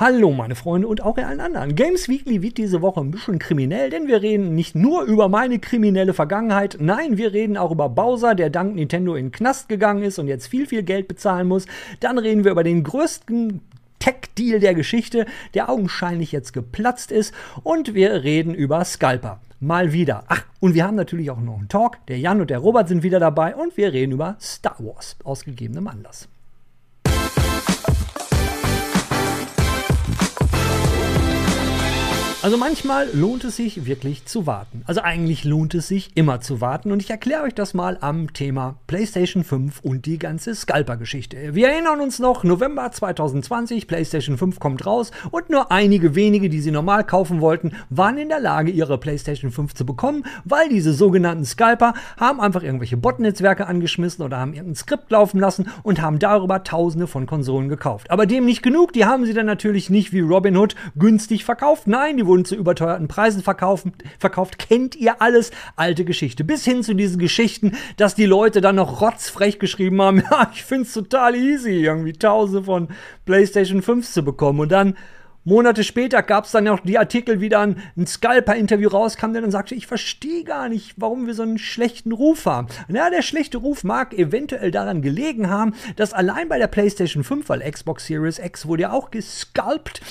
Hallo meine Freunde und auch ihr allen anderen. Games Weekly wird diese Woche ein bisschen kriminell, denn wir reden nicht nur über meine kriminelle Vergangenheit, nein, wir reden auch über Bowser, der dank Nintendo in den Knast gegangen ist und jetzt viel, viel Geld bezahlen muss. Dann reden wir über den größten Tech-Deal der Geschichte, der augenscheinlich jetzt geplatzt ist. Und wir reden über Scalper. Mal wieder. Ach, und wir haben natürlich auch noch einen Talk. Der Jan und der Robert sind wieder dabei und wir reden über Star Wars aus gegebenem Anlass. Also manchmal lohnt es sich wirklich zu warten. Also eigentlich lohnt es sich immer zu warten und ich erkläre euch das mal am Thema PlayStation 5 und die ganze Scalper-Geschichte. Wir erinnern uns noch, November 2020, PlayStation 5 kommt raus und nur einige wenige, die sie normal kaufen wollten, waren in der Lage, ihre PlayStation 5 zu bekommen, weil diese sogenannten Scalper haben einfach irgendwelche Bot-Netzwerke angeschmissen oder haben irgendein Skript laufen lassen und haben darüber tausende von Konsolen gekauft. Aber dem nicht genug, die haben sie dann natürlich nicht wie Robinhood günstig verkauft. Nein, die wurden zu überteuerten Preisen verkaufen, verkauft. Kennt ihr alles? Alte Geschichte. Bis hin zu diesen Geschichten, dass die Leute dann noch rotzfrech geschrieben haben, ja, ich find's total easy, irgendwie tausende von PlayStation 5 zu bekommen. Und dann Monate später gab es dann noch die Artikel, wie dann ein Scalper-Interview rauskam, der dann sagte, ich verstehe gar nicht, warum wir so einen schlechten Ruf haben. Na, der schlechte Ruf mag eventuell daran gelegen haben, dass allein bei der PlayStation 5, weil Xbox Series X wurde ja auch gesculpt,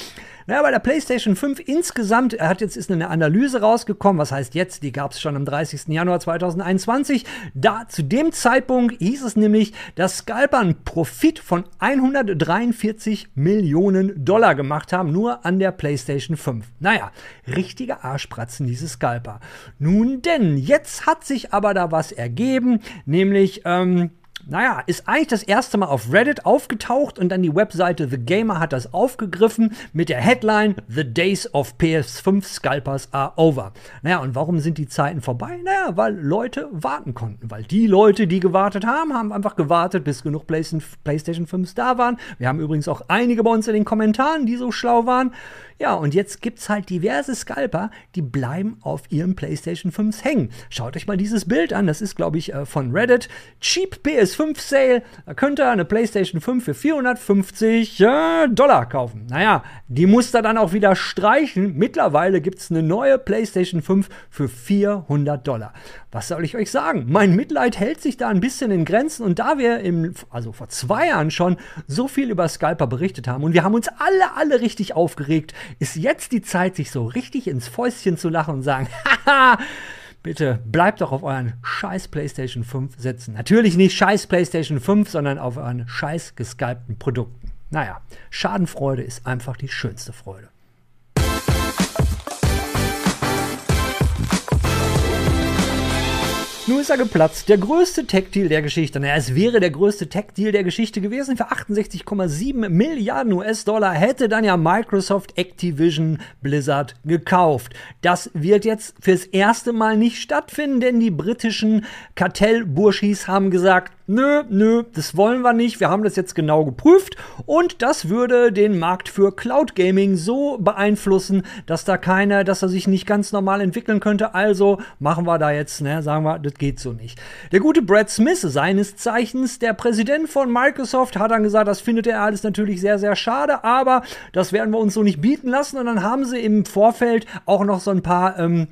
naja, bei der PlayStation 5 insgesamt, er hat jetzt ist eine Analyse rausgekommen, was heißt jetzt, die gab es schon am 30. Januar 2021. Da zu dem Zeitpunkt hieß es nämlich, dass Scalper einen Profit von 143 Millionen Dollar gemacht haben, nur an der PlayStation 5. Naja, richtige Arschpratzen, diese Scalper. Nun denn, jetzt hat sich aber da was ergeben, nämlich ähm, naja, ist eigentlich das erste Mal auf Reddit aufgetaucht und dann die Webseite The Gamer hat das aufgegriffen mit der Headline The Days of PS5 Scalpers are over. Naja, und warum sind die Zeiten vorbei? Naja, weil Leute warten konnten. Weil die Leute, die gewartet haben, haben einfach gewartet, bis genug PlayStation 5 da waren. Wir haben übrigens auch einige bei uns in den Kommentaren, die so schlau waren. Ja, und jetzt gibt es halt diverse Scalper, die bleiben auf ihrem PlayStation 5 hängen. Schaut euch mal dieses Bild an, das ist, glaube ich, äh, von Reddit. Cheap PS5 Sale. Da könnt ihr eine PlayStation 5 für 450 äh, Dollar kaufen. Naja, die muss er dann auch wieder streichen. Mittlerweile gibt es eine neue PlayStation 5 für 400 Dollar. Was soll ich euch sagen? Mein Mitleid hält sich da ein bisschen in Grenzen und da wir im, also vor zwei Jahren schon so viel über Scalper berichtet haben und wir haben uns alle, alle richtig aufgeregt, ist jetzt die Zeit, sich so richtig ins Fäustchen zu lachen und sagen, haha, bitte bleibt doch auf euren scheiß PlayStation 5 sitzen. Natürlich nicht scheiß PlayStation 5, sondern auf euren scheiß geskypten Produkten. Naja, Schadenfreude ist einfach die schönste Freude. Nun ist er geplatzt. Der größte Tech-Deal der Geschichte. Naja, es wäre der größte Tech-Deal der Geschichte gewesen. Für 68,7 Milliarden US-Dollar hätte dann ja Microsoft Activision Blizzard gekauft. Das wird jetzt fürs erste Mal nicht stattfinden, denn die britischen Kartellburschis haben gesagt, nö, nö, das wollen wir nicht. Wir haben das jetzt genau geprüft und das würde den Markt für Cloud Gaming so beeinflussen, dass da keiner, dass er sich nicht ganz normal entwickeln könnte. Also machen wir da jetzt, ne, sagen wir, das geht so nicht. Der gute Brad Smith, seines Zeichens der Präsident von Microsoft, hat dann gesagt, das findet er alles natürlich sehr, sehr schade, aber das werden wir uns so nicht bieten lassen. Und dann haben sie im Vorfeld auch noch so ein paar ähm,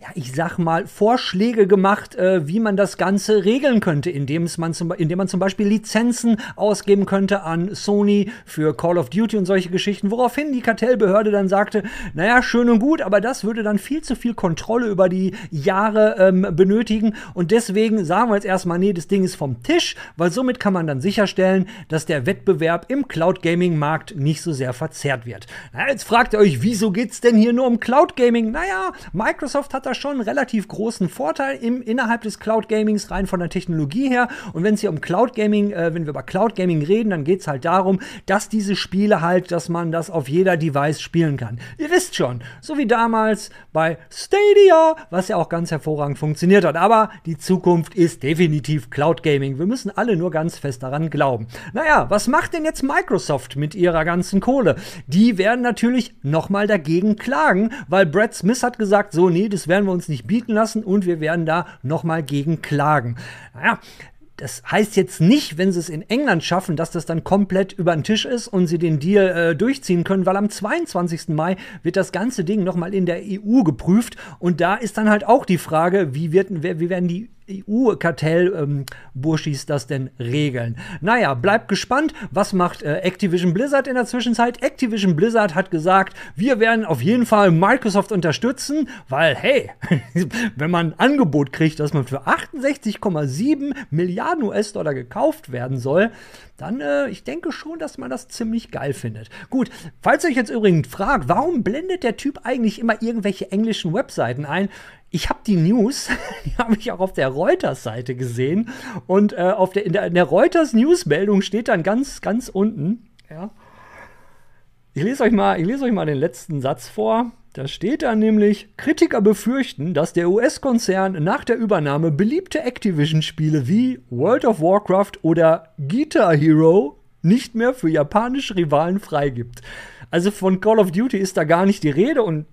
ja, ich sag mal, Vorschläge gemacht, äh, wie man das Ganze regeln könnte, indem, es man zum, indem man zum Beispiel Lizenzen ausgeben könnte an Sony für Call of Duty und solche Geschichten, woraufhin die Kartellbehörde dann sagte, naja, schön und gut, aber das würde dann viel zu viel Kontrolle über die Jahre ähm, benötigen und deswegen sagen wir jetzt erstmal, nee, das Ding ist vom Tisch, weil somit kann man dann sicherstellen, dass der Wettbewerb im Cloud Gaming Markt nicht so sehr verzerrt wird. Na, jetzt fragt ihr euch, wieso geht's denn hier nur um Cloud Gaming? Naja, Microsoft hat da schon einen relativ großen Vorteil im, innerhalb des Cloud Gamings, rein von der Technologie her. Und wenn es hier um Cloud Gaming, äh, wenn wir über Cloud Gaming reden, dann geht es halt darum, dass diese Spiele halt, dass man das auf jeder Device spielen kann. Ihr wisst schon, so wie damals bei Stadia, was ja auch ganz hervorragend funktioniert hat. Aber die Zukunft ist definitiv Cloud Gaming. Wir müssen alle nur ganz fest daran glauben. Naja, was macht denn jetzt Microsoft mit ihrer ganzen Kohle? Die werden natürlich nochmal dagegen klagen, weil Brad Smith hat gesagt, so, nee, das werden wir uns nicht bieten lassen und wir werden da nochmal gegen klagen. Naja, Das heißt jetzt nicht, wenn sie es in England schaffen, dass das dann komplett über den Tisch ist und sie den Deal äh, durchziehen können, weil am 22. Mai wird das ganze Ding nochmal in der EU geprüft und da ist dann halt auch die Frage, wie, wird, wie werden die EU-Kartell-Burschis ähm, das denn regeln? Naja, bleibt gespannt. Was macht äh, Activision Blizzard in der Zwischenzeit? Activision Blizzard hat gesagt, wir werden auf jeden Fall Microsoft unterstützen, weil, hey, wenn man ein Angebot kriegt, dass man für 68,7 Milliarden US-Dollar gekauft werden soll, dann, äh, ich denke schon, dass man das ziemlich geil findet. Gut, falls ihr euch jetzt übrigens fragt, warum blendet der Typ eigentlich immer irgendwelche englischen Webseiten ein? ich habe die News, die habe ich auch auf der Reuters-Seite gesehen. Und äh, auf der, in der, in der Reuters-News-Meldung steht dann ganz, ganz unten, ja. Ich lese, euch mal, ich lese euch mal den letzten Satz vor. Da steht dann nämlich, Kritiker befürchten, dass der US-Konzern nach der Übernahme beliebte Activision-Spiele wie World of Warcraft oder Guitar Hero nicht mehr für japanische Rivalen freigibt. Also von Call of Duty ist da gar nicht die Rede und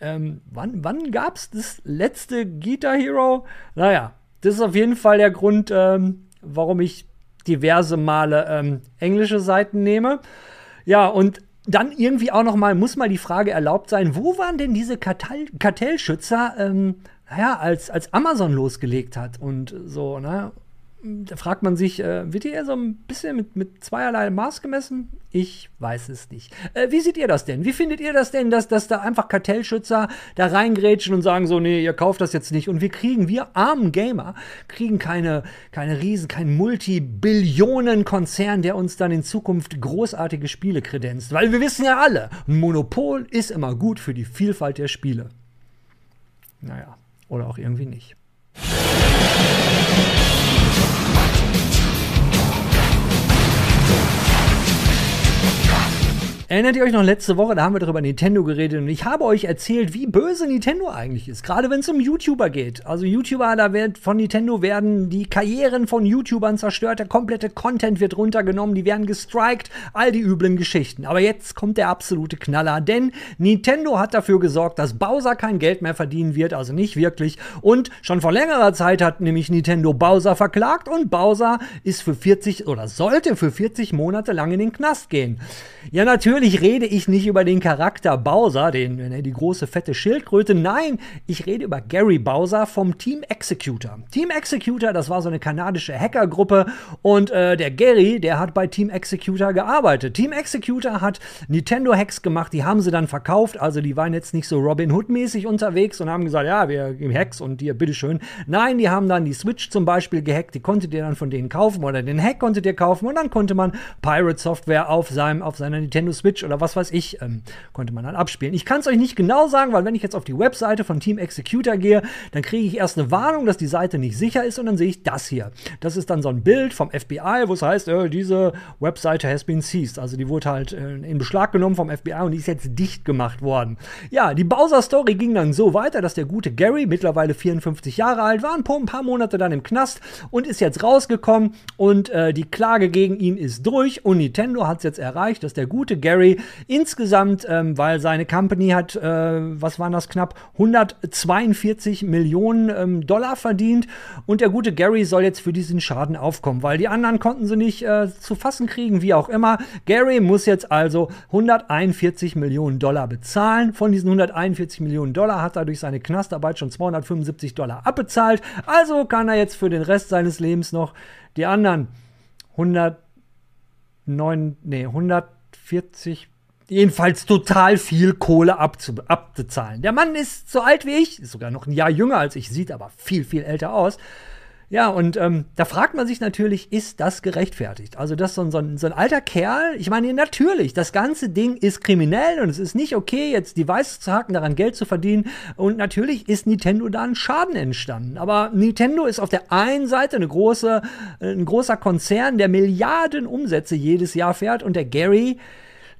ähm, wann wann gab es das letzte Guitar Hero? Naja, das ist auf jeden Fall der Grund, ähm, warum ich diverse Male ähm, englische Seiten nehme. Ja, und dann irgendwie auch noch mal, muss mal die Frage erlaubt sein, wo waren denn diese Kartell Kartellschützer, ähm, naja, als, als Amazon losgelegt hat und so, ne? Da fragt man sich, äh, wird hier so ein bisschen mit, mit zweierlei Maß gemessen? Ich weiß es nicht. Äh, wie seht ihr das denn? Wie findet ihr das denn, dass, dass da einfach Kartellschützer da reingrätschen und sagen so, nee, ihr kauft das jetzt nicht. Und wir kriegen, wir armen Gamer, kriegen keine, keine Riesen, kein Multibillionen-Konzern, der uns dann in Zukunft großartige Spiele kredenzt. Weil wir wissen ja alle, ein Monopol ist immer gut für die Vielfalt der Spiele. Naja, oder auch irgendwie nicht. Erinnert ihr euch noch letzte Woche, da haben wir darüber Nintendo geredet und ich habe euch erzählt, wie böse Nintendo eigentlich ist. Gerade wenn es um YouTuber geht. Also YouTuber, da wird von Nintendo werden die Karrieren von YouTubern zerstört, der komplette Content wird runtergenommen, die werden gestrikt, all die üblen Geschichten. Aber jetzt kommt der absolute Knaller, denn Nintendo hat dafür gesorgt, dass Bowser kein Geld mehr verdienen wird, also nicht wirklich. Und schon vor längerer Zeit hat nämlich Nintendo Bowser verklagt und Bowser ist für 40 oder sollte für 40 Monate lang in den Knast gehen. Ja, natürlich rede ich nicht über den Charakter Bowser, den, ne, die große fette Schildkröte. Nein, ich rede über Gary Bowser vom Team Executor. Team Executor, das war so eine kanadische Hackergruppe und äh, der Gary, der hat bei Team Executor gearbeitet. Team Executor hat Nintendo-Hacks gemacht, die haben sie dann verkauft. Also die waren jetzt nicht so Robin Hood-mäßig unterwegs und haben gesagt, ja, wir geben Hacks und dir, bitteschön. Nein, die haben dann die Switch zum Beispiel gehackt, die konntet ihr dann von denen kaufen oder den Hack konntet ihr kaufen und dann konnte man Pirate Software auf seinem, auf seinem einer Nintendo Switch oder was weiß ich, ähm, konnte man dann abspielen. Ich kann es euch nicht genau sagen, weil wenn ich jetzt auf die Webseite von Team Executor gehe, dann kriege ich erst eine Warnung, dass die Seite nicht sicher ist und dann sehe ich das hier. Das ist dann so ein Bild vom FBI, wo es heißt, äh, diese Webseite has been seized. Also die wurde halt äh, in Beschlag genommen vom FBI und die ist jetzt dicht gemacht worden. Ja, die Bowser-Story ging dann so weiter, dass der gute Gary, mittlerweile 54 Jahre alt, war ein paar Monate dann im Knast und ist jetzt rausgekommen und äh, die Klage gegen ihn ist durch und Nintendo hat es jetzt erreicht, dass der gute Gary insgesamt, ähm, weil seine Company hat, äh, was waren das knapp, 142 Millionen ähm, Dollar verdient und der gute Gary soll jetzt für diesen Schaden aufkommen, weil die anderen konnten sie nicht äh, zu fassen kriegen, wie auch immer. Gary muss jetzt also 141 Millionen Dollar bezahlen. Von diesen 141 Millionen Dollar hat er durch seine Knastarbeit schon 275 Dollar abbezahlt. Also kann er jetzt für den Rest seines Lebens noch die anderen 109, nee, 100 40, jedenfalls total viel Kohle abzu abzuzahlen. Der Mann ist so alt wie ich, ist sogar noch ein Jahr jünger als ich, sieht aber viel, viel älter aus. Ja, und ähm, da fragt man sich natürlich, ist das gerechtfertigt? Also, das so ein, so, ein, so ein alter Kerl, ich meine, natürlich, das ganze Ding ist kriminell und es ist nicht okay, jetzt die Weiße zu hacken, daran Geld zu verdienen. Und natürlich ist Nintendo da ein Schaden entstanden. Aber Nintendo ist auf der einen Seite eine große, ein großer Konzern, der Milliarden Umsätze jedes Jahr fährt und der Gary,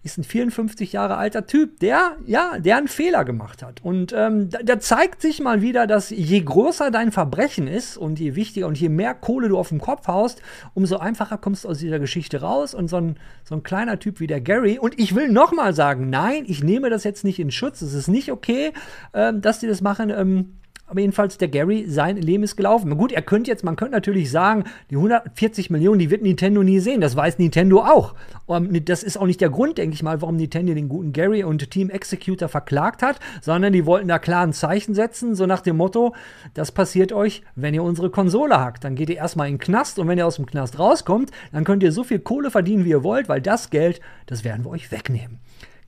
ist ein 54 Jahre alter Typ, der, ja, der einen Fehler gemacht hat. Und ähm, da, da, zeigt sich mal wieder, dass je größer dein Verbrechen ist und je wichtiger und je mehr Kohle du auf den Kopf haust, umso einfacher kommst du aus dieser Geschichte raus. Und so ein, so ein kleiner Typ wie der Gary. Und ich will nochmal sagen, nein, ich nehme das jetzt nicht in Schutz. Es ist nicht okay, ähm, dass die das machen. Ähm, Aber jedenfalls, der Gary, sein Leben ist gelaufen. Gut, er könnte jetzt, man könnte natürlich sagen, die 140 Millionen, die wird Nintendo nie sehen. Das weiß Nintendo auch. Und das ist auch nicht der Grund, denke ich mal, warum Nintendo den guten Gary und Team Executor verklagt hat, sondern die wollten da klar ein Zeichen setzen, so nach dem Motto, das passiert euch, wenn ihr unsere Konsole hackt. Dann geht ihr erstmal in den Knast und wenn ihr aus dem Knast rauskommt, dann könnt ihr so viel Kohle verdienen, wie ihr wollt, weil das Geld, das werden wir euch wegnehmen.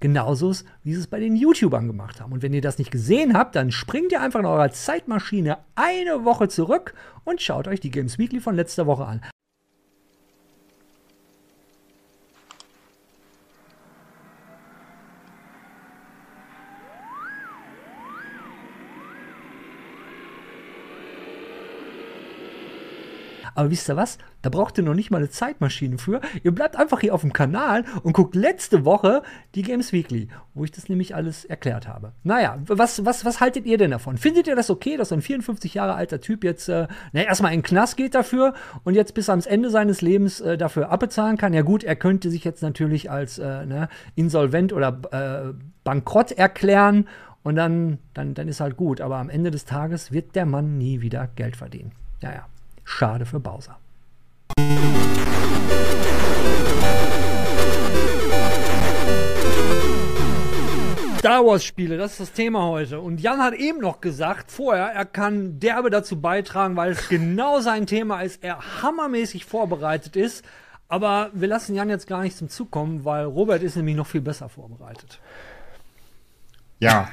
Genauso, wie sie es bei den YouTubern gemacht haben. Und wenn ihr das nicht gesehen habt, dann springt ihr einfach in eurer Zeitmaschine eine Woche zurück und schaut euch die Games Weekly von letzter Woche an. Aber wisst ihr was? Da braucht ihr noch nicht mal eine Zeitmaschine für. Ihr bleibt einfach hier auf dem Kanal und guckt letzte Woche die Games Weekly, wo ich das nämlich alles erklärt habe. Naja, was, was, was haltet ihr denn davon? Findet ihr das okay, dass ein 54 Jahre alter Typ jetzt äh, na, erstmal in den Knast geht dafür und jetzt bis ans Ende seines Lebens äh, dafür abbezahlen kann? Ja gut, er könnte sich jetzt natürlich als äh, ne, insolvent oder äh, bankrott erklären und dann, dann, dann ist halt gut. Aber am Ende des Tages wird der Mann nie wieder Geld verdienen. Ja, ja. Schade für Bowser. Star Wars Spiele, das ist das Thema heute. Und Jan hat eben noch gesagt, vorher, er kann derbe dazu beitragen, weil es genau sein Thema ist, er hammermäßig vorbereitet ist. Aber wir lassen Jan jetzt gar nicht zum Zug kommen, weil Robert ist nämlich noch viel besser vorbereitet. Ja.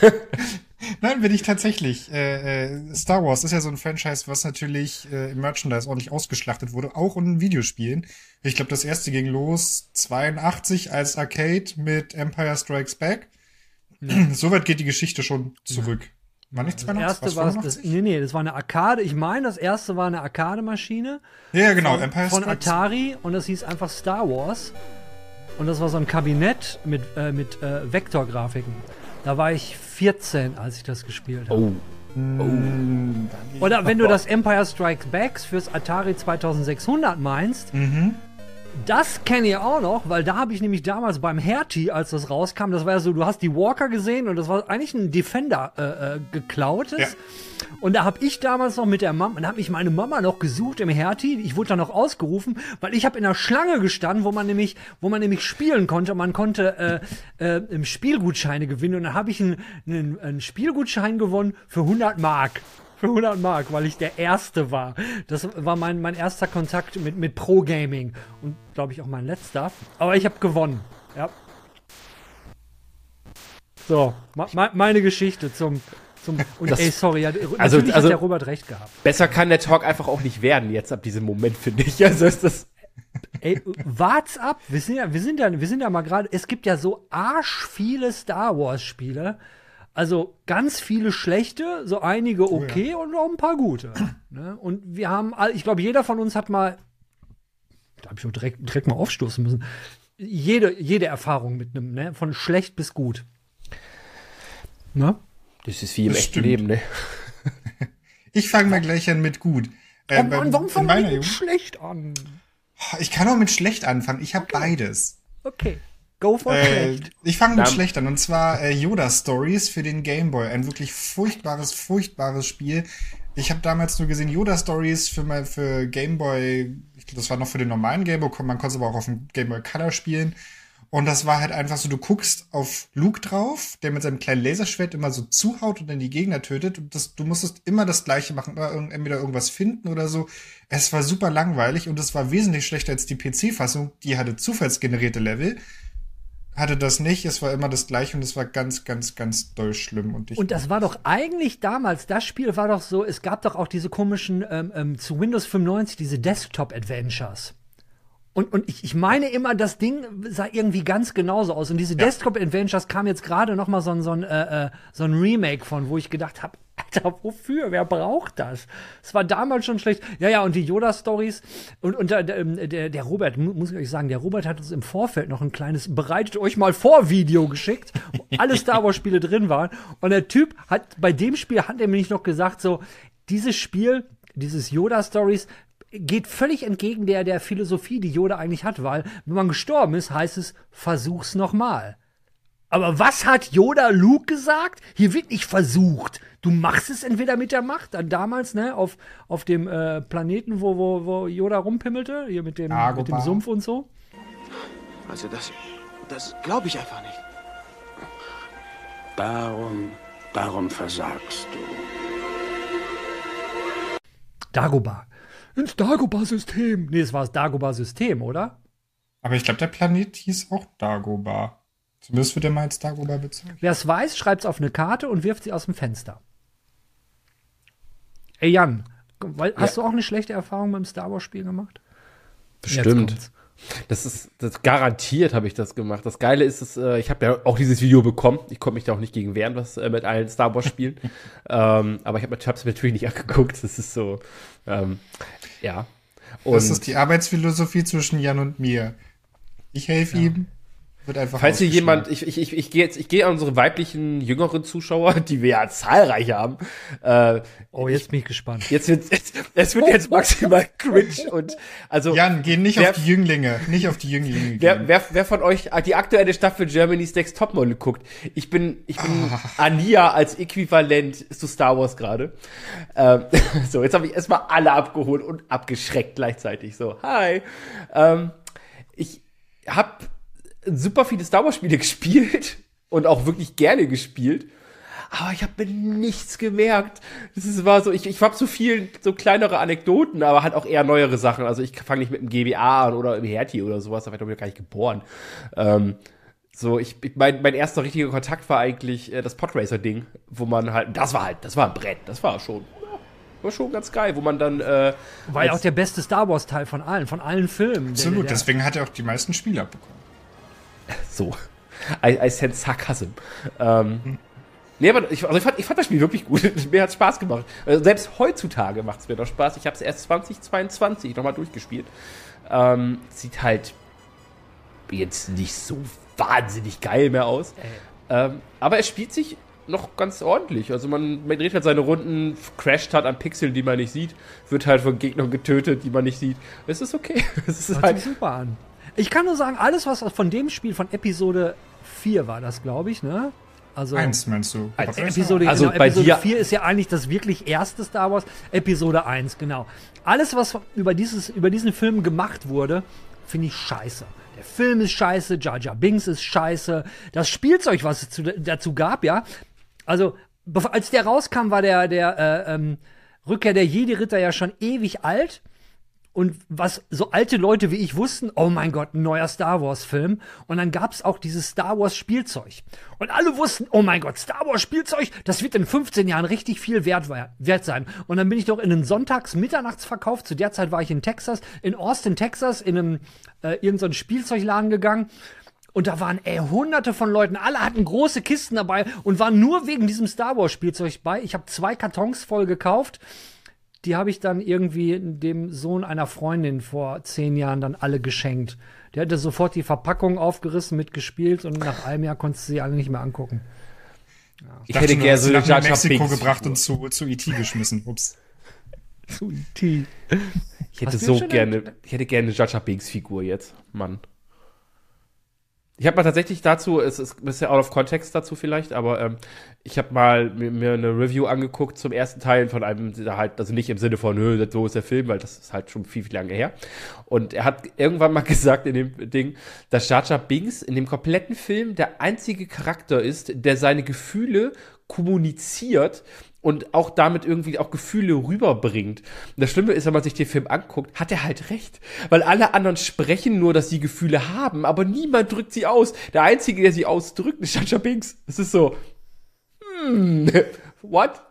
Nein, bin ich tatsächlich. Äh, äh, Star Wars ist ja so ein Franchise, was natürlich äh, im Merchandise ordentlich ausgeschlachtet wurde, auch in Videospielen. Ich glaube, das erste ging los 82 als Arcade mit Empire Strikes Back. Ja. Soweit geht die Geschichte schon zurück. Ja. War nicht 82? Das erste war das, nee, nee, das war eine Arcade. Ich meine, das erste war eine Arcade-Maschine. Ja, genau. Von, Empire von Atari und das hieß einfach Star Wars. Und das war so ein Kabinett mit, äh, mit äh, Vektorgrafiken. Da war ich 14, als ich das gespielt habe. Oh. Oh. Oder wenn du das Empire Strikes Back fürs Atari 2600 meinst, mhm. Das kenne ich auch noch, weil da habe ich nämlich damals beim Hertie, als das rauskam, das war ja so, du hast die Walker gesehen und das war eigentlich ein Defender äh, äh, geklautes. Ja. Und da habe ich damals noch mit der Mama, da habe ich meine Mama noch gesucht im Hertie. Ich wurde dann noch ausgerufen, weil ich habe in der Schlange gestanden, wo man nämlich, wo man nämlich spielen konnte. Man konnte äh, äh, Spielgutscheine gewinnen und dann habe ich einen, einen, einen Spielgutschein gewonnen für 100 Mark für 100 Mark, weil ich der Erste war. Das war mein, mein erster Kontakt mit, mit Pro-Gaming und glaube ich auch mein letzter. Aber ich habe gewonnen. Ja. So, ma, meine Geschichte zum, zum und das, ey, sorry, ja, also, also, hat der Robert recht gehabt. Besser kann der Talk einfach auch nicht werden jetzt ab diesem Moment, finde ich. Also ist das. Ey, wart's ab. Wir sind ja, wir sind ja, wir sind ja mal gerade. Es gibt ja so arsch viele Star Wars Spiele. Also ganz viele schlechte, so einige okay oh, ja. und auch ein paar gute. ne? Und wir haben, ich glaube, jeder von uns hat mal, da habe ich auch direkt, direkt mal aufstoßen müssen, jede, jede Erfahrung mit einem, ne? von schlecht bis gut. Ne? Das ist wie im echten. Leben, ne? ich fange mal gleich an mit gut. Äh, warum warum fangen wir mit schlecht an? Ich kann auch mit schlecht anfangen. Ich habe okay. beides. Okay. Go for äh, schlecht. Ich fange mit schlecht an. Und zwar äh, Yoda Stories für den Game Boy. Ein wirklich furchtbares, furchtbares Spiel. Ich habe damals nur gesehen Yoda Stories für mein, für Game Boy. Ich glaube, das war noch für den normalen Game Boy. Man konnte es aber auch auf dem Game Boy Color spielen. Und das war halt einfach so, du guckst auf Luke drauf, der mit seinem kleinen Laserschwert immer so zuhaut und dann die Gegner tötet. Und das, du musstest immer das Gleiche machen, entweder irgendwas finden oder so. Es war super langweilig und es war wesentlich schlechter als die PC-Fassung. Die hatte zufallsgenerierte Level hatte das nicht. Es war immer das gleiche und es war ganz, ganz, ganz doll schlimm. Und, ich und das war doch eigentlich damals, das Spiel war doch so, es gab doch auch diese komischen, ähm, ähm, zu Windows 95, diese Desktop-Adventures. Und, und ich, ich meine immer, das Ding sah irgendwie ganz genauso aus. Und diese ja. Desktop Adventures kam jetzt gerade noch mal so ein, so, ein, äh, äh so ein Remake von, wo ich gedacht habe, Alter, wofür? Wer braucht das? Es war damals schon schlecht. Ja, ja, und die Yoda-Stories. Und, und der, der, der Robert, muss ich euch sagen, der Robert hat uns im Vorfeld noch ein kleines Bereitet euch mal vor Video geschickt, wo alle Star Wars-Spiele drin waren. Und der Typ hat, bei dem Spiel hat er mir nicht noch gesagt, so, dieses Spiel, dieses Yoda-Stories, geht völlig entgegen der, der Philosophie, die Yoda eigentlich hat, weil wenn man gestorben ist, heißt es, versuch's nochmal. Aber was hat Yoda Luke gesagt? Hier wird nicht versucht. Du machst es entweder mit der Macht, dann damals, ne, auf, auf dem äh, Planeten, wo, wo, wo Yoda rumpimmelte, hier mit dem, mit dem Sumpf und so. Also das, das glaube ich einfach nicht. Darum, darum versagst du. Dagobah. Ins Dagobah-System. Nee, es war das Dagobah-System, oder? Aber ich glaube, der Planet hieß auch Dagobah. Zumindest wird er mal als Dagobah bezeichnet. Wer es weiß, schreibt es auf eine Karte und wirft sie aus dem Fenster. Ey Jan, hast du auch eine schlechte Erfahrung beim Star Wars-Spiel gemacht? Bestimmt. Das ist das garantiert habe ich das gemacht. Das Geile ist, dass, äh, ich habe ja auch dieses Video bekommen. Ich konnte mich da auch nicht gegen wehren, was äh, mit allen Star Wars Spielen. ähm, aber ich habe es mir natürlich nicht angeguckt. Das ist so, ähm, ja. Und das ist die Arbeitsphilosophie zwischen Jan und mir. Ich helfe ja. ihm, wird einfach Falls hier jemand, ich, ich, ich, ich gehe jetzt, ich gehe an unsere weiblichen, jüngeren Zuschauer, die wir ja zahlreich haben. Äh, oh, jetzt ich, bin ich gespannt. Jetzt wird, jetzt, es wird jetzt maximal cringe und, also. Jan, geh nicht wer, auf die Jünglinge, nicht auf die Jünglinge. Wer, wer, wer von euch die aktuelle Staffel Germany's Next Topmodel guckt? Ich bin, ich bin ah. Ania als Äquivalent zu Star Wars gerade. Ähm, so, jetzt habe ich erstmal alle abgeholt und abgeschreckt gleichzeitig. So, hi. Ähm, ich hab super viele Star Wars Spiele gespielt und auch wirklich gerne gespielt. Aber ich habe mir nichts gemerkt. Das ist, war so, ich, ich habe so viel, so kleinere Anekdoten, aber halt auch eher neuere Sachen. Also ich fange nicht mit dem GBA an oder im Hertie oder sowas, da war ich gar nicht geboren. Ähm, so, ich, mein, mein erster richtiger Kontakt war eigentlich äh, das Podracer-Ding, wo man halt, das war halt, das war ein Brett, das war schon, war schon ganz geil, wo man dann. Äh, war ja auch der beste Star Wars-Teil von allen, von allen Filmen. Absolut, der, der, deswegen hat er auch die meisten Spiele abbekommen. So. I, I sense Sarcasm. Ähm, hm. Nee, aber ich, also ich, fand, ich fand das Spiel wirklich gut. mir hat Spaß gemacht. Also selbst heutzutage macht es mir noch Spaß. Ich habe es erst 2022 nochmal durchgespielt. Ähm, sieht halt jetzt nicht so wahnsinnig geil mehr aus. Ähm, aber es spielt sich noch ganz ordentlich. Also man, man dreht halt seine Runden, crasht halt an Pixeln, die man nicht sieht, wird halt von Gegnern getötet, die man nicht sieht. Es ist okay. Es ist halt super an. Ich kann nur sagen, alles, was von dem Spiel von Episode 4 war das, glaube ich, ne? Also, eins meinst du? Episode, also genau, bei Episode dir 4 ist ja eigentlich das wirklich erste Star Wars. Episode 1, genau. Alles, was über, dieses, über diesen Film gemacht wurde, finde ich scheiße. Der Film ist scheiße, Jar Jar Binks ist scheiße. Das Spielzeug, was es zu, dazu gab, ja. Also, als der rauskam, war der, der äh, ähm, Rückkehr der Jedi-Ritter ja schon ewig alt. Und was so alte Leute wie ich wussten, oh mein Gott, ein neuer Star Wars-Film. Und dann gab es auch dieses Star Wars-Spielzeug. Und alle wussten, oh mein Gott, Star Wars-Spielzeug, das wird in 15 Jahren richtig viel wert, wert sein. Und dann bin ich doch in einen Sonntags-Mitternachtsverkauf, zu der Zeit war ich in Texas, in Austin, Texas, in einem äh, irgendeinen Spielzeugladen gegangen. Und da waren ey, hunderte von Leuten, alle hatten große Kisten dabei und waren nur wegen diesem Star Wars Spielzeug bei. Ich habe zwei Kartons voll gekauft die habe ich dann irgendwie dem Sohn einer Freundin vor zehn Jahren dann alle geschenkt. Der hatte sofort die Verpackung aufgerissen, mitgespielt und nach einem Jahr konntest du sie alle nicht mehr angucken. Ja. Ich, ich hätte gerne so eine Jar Mexiko gebracht und zu, zu E.T. geschmissen. Ups. zu E.T. Ich hätte so gerne, ich hätte gerne eine Jar Binks Figur jetzt, Mann. Ich habe mal tatsächlich dazu, es ist ein bisschen out of context dazu vielleicht, aber ähm, ich habe mal mir, mir, eine Review angeguckt zum ersten Teil von einem, halt, also nicht im Sinne von, nö, so ist der Film, weil das ist halt schon viel, viel lange her. Und er hat irgendwann mal gesagt in dem Ding, dass Jar Jar Binks in dem kompletten Film der einzige Charakter ist, der seine Gefühle kommuniziert und auch damit irgendwie auch Gefühle rüberbringt. Und das Schlimme ist, wenn man sich den Film anguckt, hat er halt recht. Weil alle anderen sprechen nur, dass sie Gefühle haben, aber niemand drückt sie aus. Der Einzige, der sie ausdrückt, ist Chacha Binks. Es ist so, hm, what?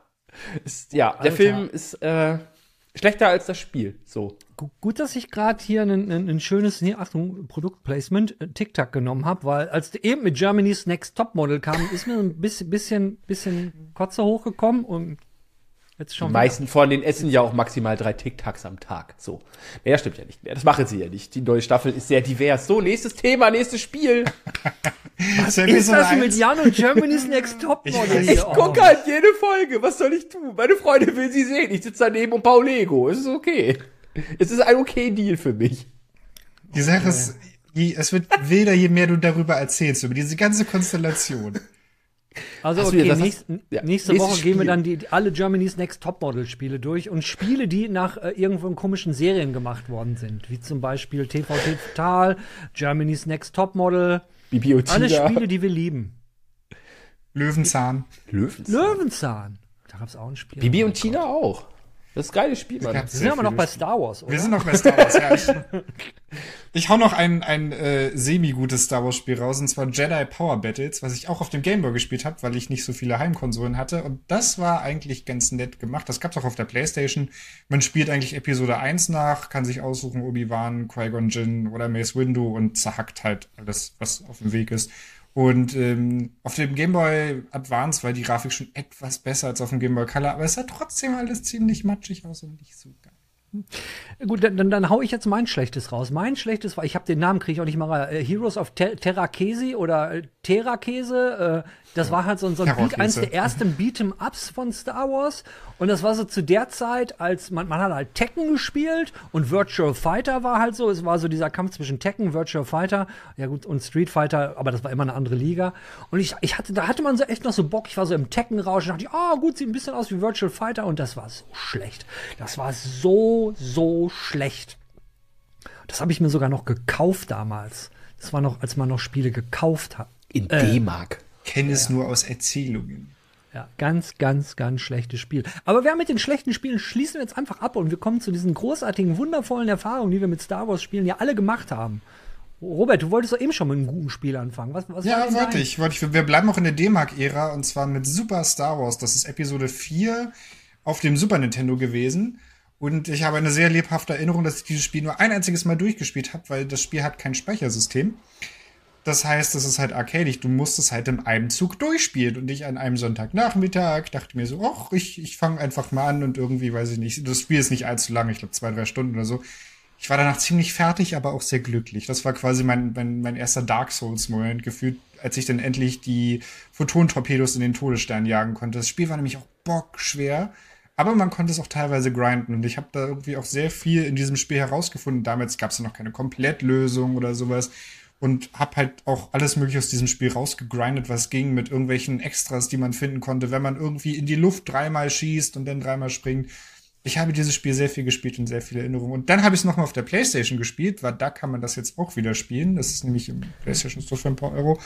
Ist, ja, Alter. der Film ist äh, schlechter als das Spiel. So. Gut, dass ich gerade hier ein, ein, ein, schönes, nee, Achtung, Produktplacement, äh, TikTok genommen habe, weil als eben mit Germany's Next Topmodel kam, ist mir ein bisschen, bisschen, bisschen Kotze hochgekommen und Jetzt schon die meisten von denen essen ja auch maximal drei TikToks am Tag. So. Mehr stimmt ja nicht mehr. Das machen sie ja nicht. Die neue Staffel ist sehr divers. So, nächstes Thema, nächstes Spiel. Was ist das mit Jan und Germany's Next Topmodel? Ich, ich gucke oh. halt jede Folge. Was soll ich tun? Meine Freundin will sie sehen. Ich sitze daneben und baue Lego. Es ist okay. Es ist ein okay Deal für mich. Die Sache ist, je, es wird wilder, je mehr du darüber erzählst, über diese ganze Konstellation. Also Hast okay, nächst, ja, nächste Woche gehen wir Spiel. dann die, alle Germany's Next Topmodel-Spiele durch und Spiele, die nach äh, irgendwo in komischen Serien gemacht worden sind, wie zum Beispiel TV Total, Germany's Next Topmodel, Bibi und alle. Spiele, die wir lieben. Löwenzahn. Löwenzahn. Löwenzahn, da gab es auch ein Spiel. Bibi Oh und Tina auch. Das ist ein geiles Spiel, Mann. Wir sind aber noch bei. Star Wars, oder? Wir sind noch bei Star Wars, ja. Ich, ich hau noch ein, ein äh, semi-gutes Star Wars-Spiel raus, und zwar Jedi Power Battles, was ich auch auf dem Game Boy gespielt habe, weil ich nicht so viele Heimkonsolen hatte. Und das war eigentlich ganz nett gemacht. Das gab's auch auf der Playstation. Man spielt eigentlich Episode 1 nach, kann sich aussuchen, Obi-Wan, Qui-Gon Jinn oder Mace Windu und zerhackt halt alles, was auf dem Weg ist. Und ähm, auf dem Game Boy Advance war die Grafik schon etwas besser als auf dem Game Boy Color, aber es sah trotzdem alles ziemlich matschig aus und nicht so geil. Gut, dann, dann, dann hau ich jetzt mein schlechtes raus. Mein schlechtes war, ich habe den Namen, kriege ich auch nicht mal. Äh, Heroes of Ter Terrakesi oder äh, Terrakese. Äh, das war halt so, so ein Beat, eins der ersten Beat'em-Ups von Star Wars. Und das war so zu der Zeit, als man, man hat halt Tekken gespielt und Virtual Fighter war halt so. Es war so dieser Kampf zwischen Tekken, Virtual Fighter, ja gut, und Street Fighter, aber das war immer eine andere Liga. Und ich, ich hatte, da hatte man so echt noch so Bock. Ich war so im Tekken-Rausch und dachte, ah, gut, sieht ein bisschen aus wie Virtual Fighter. Und das war so schlecht. Das war so, so schlecht. Das habe ich mir sogar noch gekauft damals. Das war noch, als man noch Spiele gekauft hat. In D-Mark. Kenne es nur aus Erzählungen. Ja, ganz, ganz, ganz schlechtes Spiel. Aber wir mit den schlechten Spielen schließen wir jetzt einfach ab und wir kommen zu diesen großartigen, wundervollen Erfahrungen, die wir mit Star Wars Spielen ja alle gemacht haben. Robert, du wolltest doch eben schon mit einem guten Spiel anfangen. Was, was Ja, wollte ich, wollte ich. Wir bleiben auch in der D-Mark-Ära und zwar mit Super Star Wars. Das ist Episode 4 auf dem Super Nintendo gewesen. Und ich habe eine sehr lebhafte Erinnerung, dass ich dieses Spiel nur ein einziges Mal durchgespielt habe, weil das Spiel hat kein Speichersystem. Das heißt, es ist halt arcadisch. Du musst es halt in einem Zug durchspielen. Und ich an einem Sonntagnachmittag dachte mir so, ach, ich, ich fange einfach mal an und irgendwie, weiß ich nicht, das Spiel ist nicht allzu lang, ich glaube zwei, drei Stunden oder so. Ich war danach ziemlich fertig, aber auch sehr glücklich. Das war quasi mein, mein, mein erster Dark Souls-Moment gefühlt, als ich dann endlich die Photon-Torpedos in den Todesstern jagen konnte. Das Spiel war nämlich auch bockschwer, aber man konnte es auch teilweise grinden. Und ich habe da irgendwie auch sehr viel in diesem Spiel herausgefunden. Damals gab es ja noch keine Komplettlösung oder sowas. Und habe halt auch alles mögliche aus diesem Spiel rausgegrindet, was ging, mit irgendwelchen Extras, die man finden konnte, wenn man irgendwie in die Luft dreimal schießt und dann dreimal springt. Ich habe dieses Spiel sehr viel gespielt und sehr viele Erinnerungen. Und dann habe ich es nochmal auf der Playstation gespielt, weil da kann man das jetzt auch wieder spielen. Das ist nämlich im Playstation Store für ein paar Euro.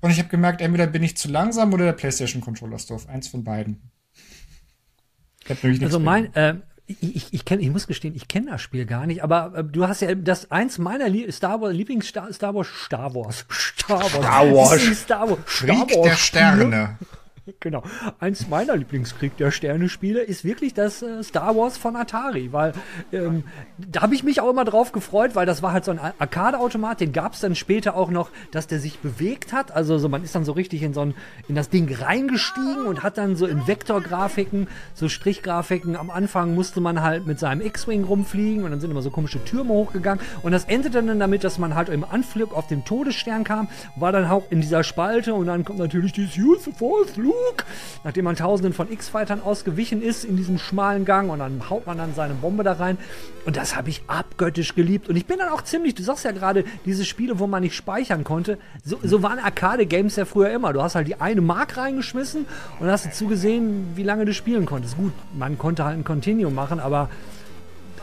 Und ich habe gemerkt, entweder bin ich zu langsam oder der Playstation Controller Store. Eins von beiden. Ich hab nämlich nichts Also mein, äh, ich, ich, ich, kenn, ich muss gestehen, ich kenne das Spiel gar nicht, aber äh, du hast ja das eins meiner Lie Star Wars Lieblings Star, Star Wars Star Wars Star Wars Star Wars. Star Wars Star Krieg Wars der Spiele. Sterne. Genau. Eins meiner Lieblingskrieg der Sterne-Spiele ist wirklich das äh, Star Wars von Atari, weil ähm, da habe ich mich auch immer drauf gefreut, weil das war halt so ein Ar- Arcade-Automat, den gab es dann später auch noch, dass der sich bewegt hat. Also so, man ist dann so richtig in so ein, in das Ding reingestiegen und hat dann so in Vektorgrafiken, so Strichgrafiken, am Anfang musste man halt mit seinem X-Wing rumfliegen und dann sind immer so komische Türme hochgegangen und das endete dann damit, dass man halt im Anflug auf den Todesstern kam, war dann auch in dieser Spalte und dann kommt natürlich dieses Use Force, Luke, nachdem man tausenden von X-Fightern ausgewichen ist in diesem schmalen Gang und dann haut man dann seine Bombe da rein und das habe ich abgöttisch geliebt und ich bin dann auch ziemlich, du sagst ja gerade, diese Spiele, wo man nicht speichern konnte, so, so waren Arcade-Games ja früher immer. Du hast halt die eine Mark reingeschmissen und hast zugesehen, wie lange du spielen konntest. Gut, man konnte halt ein Continuum machen, aber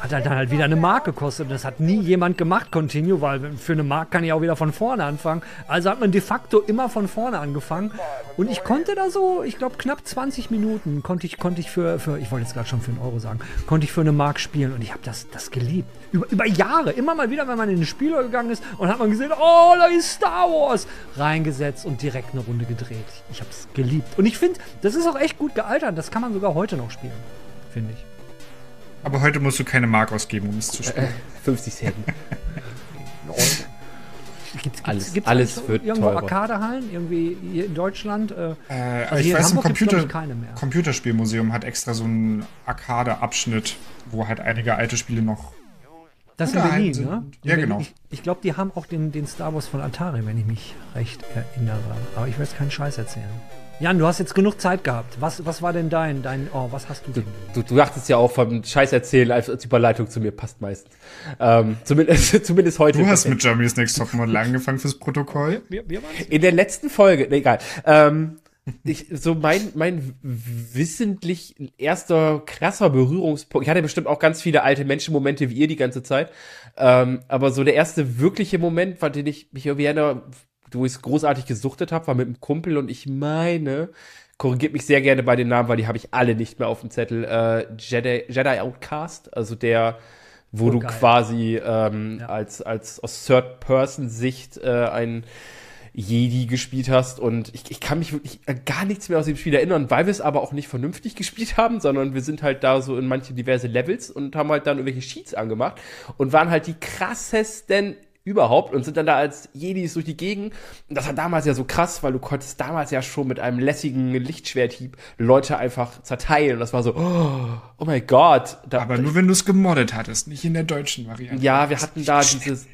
hat halt dann halt wieder eine Mark gekostet. Das hat nie jemand gemacht, Continue, weil für eine Mark kann ich auch wieder von vorne anfangen. Also hat man de facto immer von vorne angefangen. Und ich konnte da so, ich glaube, knapp 20 Minuten konnte ich, konnte ich für, für ich wollte jetzt gerade schon für einen Euro sagen, konnte ich für eine Mark spielen. Und ich habe das, das geliebt. Über, über Jahre, immer mal wieder, wenn man in den Spieler gegangen ist und hat man gesehen, oh, da ist Star Wars, reingesetzt und direkt eine Runde gedreht. Ich habe es geliebt. Und ich finde, das ist auch echt gut gealtert. Das kann man sogar heute noch spielen, finde ich. Aber heute musst du keine Mark ausgeben, um es zu spielen. 50 Cent. Gibt's, gibt's, Alles- gibt's alles eigentlich wird irgendwo teurer. Arcadehallen irgendwie hier in Deutschland? Äh, Äh, also ich weiß, ein Computer, ich, keine mehr. Computerspielmuseum hat extra so einen Arcade-Abschnitt, wo halt einige alte Spiele noch. Das in Berlin, sind. ne? In Ja, Berlin. genau. Ich, ich glaube, die haben auch den, den Star Wars von Atari, wenn ich mich recht erinnere. Aber ich will jetzt keinen Scheiß erzählen. Jan, du hast jetzt genug Zeit gehabt. Was, was war denn dein, dein, oh, was hast du denn? Du, du dachtest ja auch vom Scheiß erzählen als, als Überleitung zu mir, passt meistens. Ähm, zumindest, zumindest heute. Du hast mit Germany's Next Topmodel angefangen fürs Protokoll. Wir, wir In der letzten Folge, nee, egal. Ähm, ich, so mein, mein wissentlich erster krasser Berührungspunkt. Ich hatte bestimmt auch ganz viele alte Menschenmomente wie ihr die ganze Zeit. Ähm, aber so der erste wirkliche Moment, von dem ich mich irgendwie erinnere, wo ich es großartig gesuchtet habe, war mit einem Kumpel und ich meine, korrigiert mich sehr gerne bei den Namen, weil die habe ich alle nicht mehr auf dem Zettel. Äh, Jedi, Jedi Outcast, also der, wo oh, du geil. quasi ähm, ja. als, als aus Third-Person-Sicht äh, ein Jedi gespielt hast und ich, ich kann mich wirklich gar nichts mehr aus dem Spiel erinnern, weil wir es aber auch nicht vernünftig gespielt haben, sondern wir sind halt da so in manche diverse Levels und haben halt dann irgendwelche Sheets angemacht und waren halt die krassesten überhaupt und sind dann da als Jedis durch die Gegend. Und das war damals ja so krass, weil du konntest damals ja schon mit einem lässigen Lichtschwerthieb Leute einfach zerteilen. Und das war so, oh, oh mein Gott. Da, Aber nur wenn du es gemoddet hattest, nicht in der deutschen Variante. Ja, wir hatten da dieses,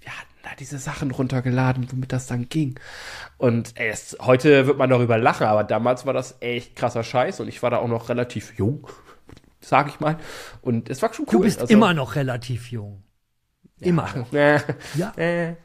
wir hatten da diese Sachen runtergeladen, womit das dann ging. Und ey, es, heute wird man darüber lachen, aber damals war das echt krasser Scheiß und ich war da auch noch relativ jung, sag ich mal. Und es war schon cool. Du bist also, immer noch relativ jung. Immer. Ja. ja.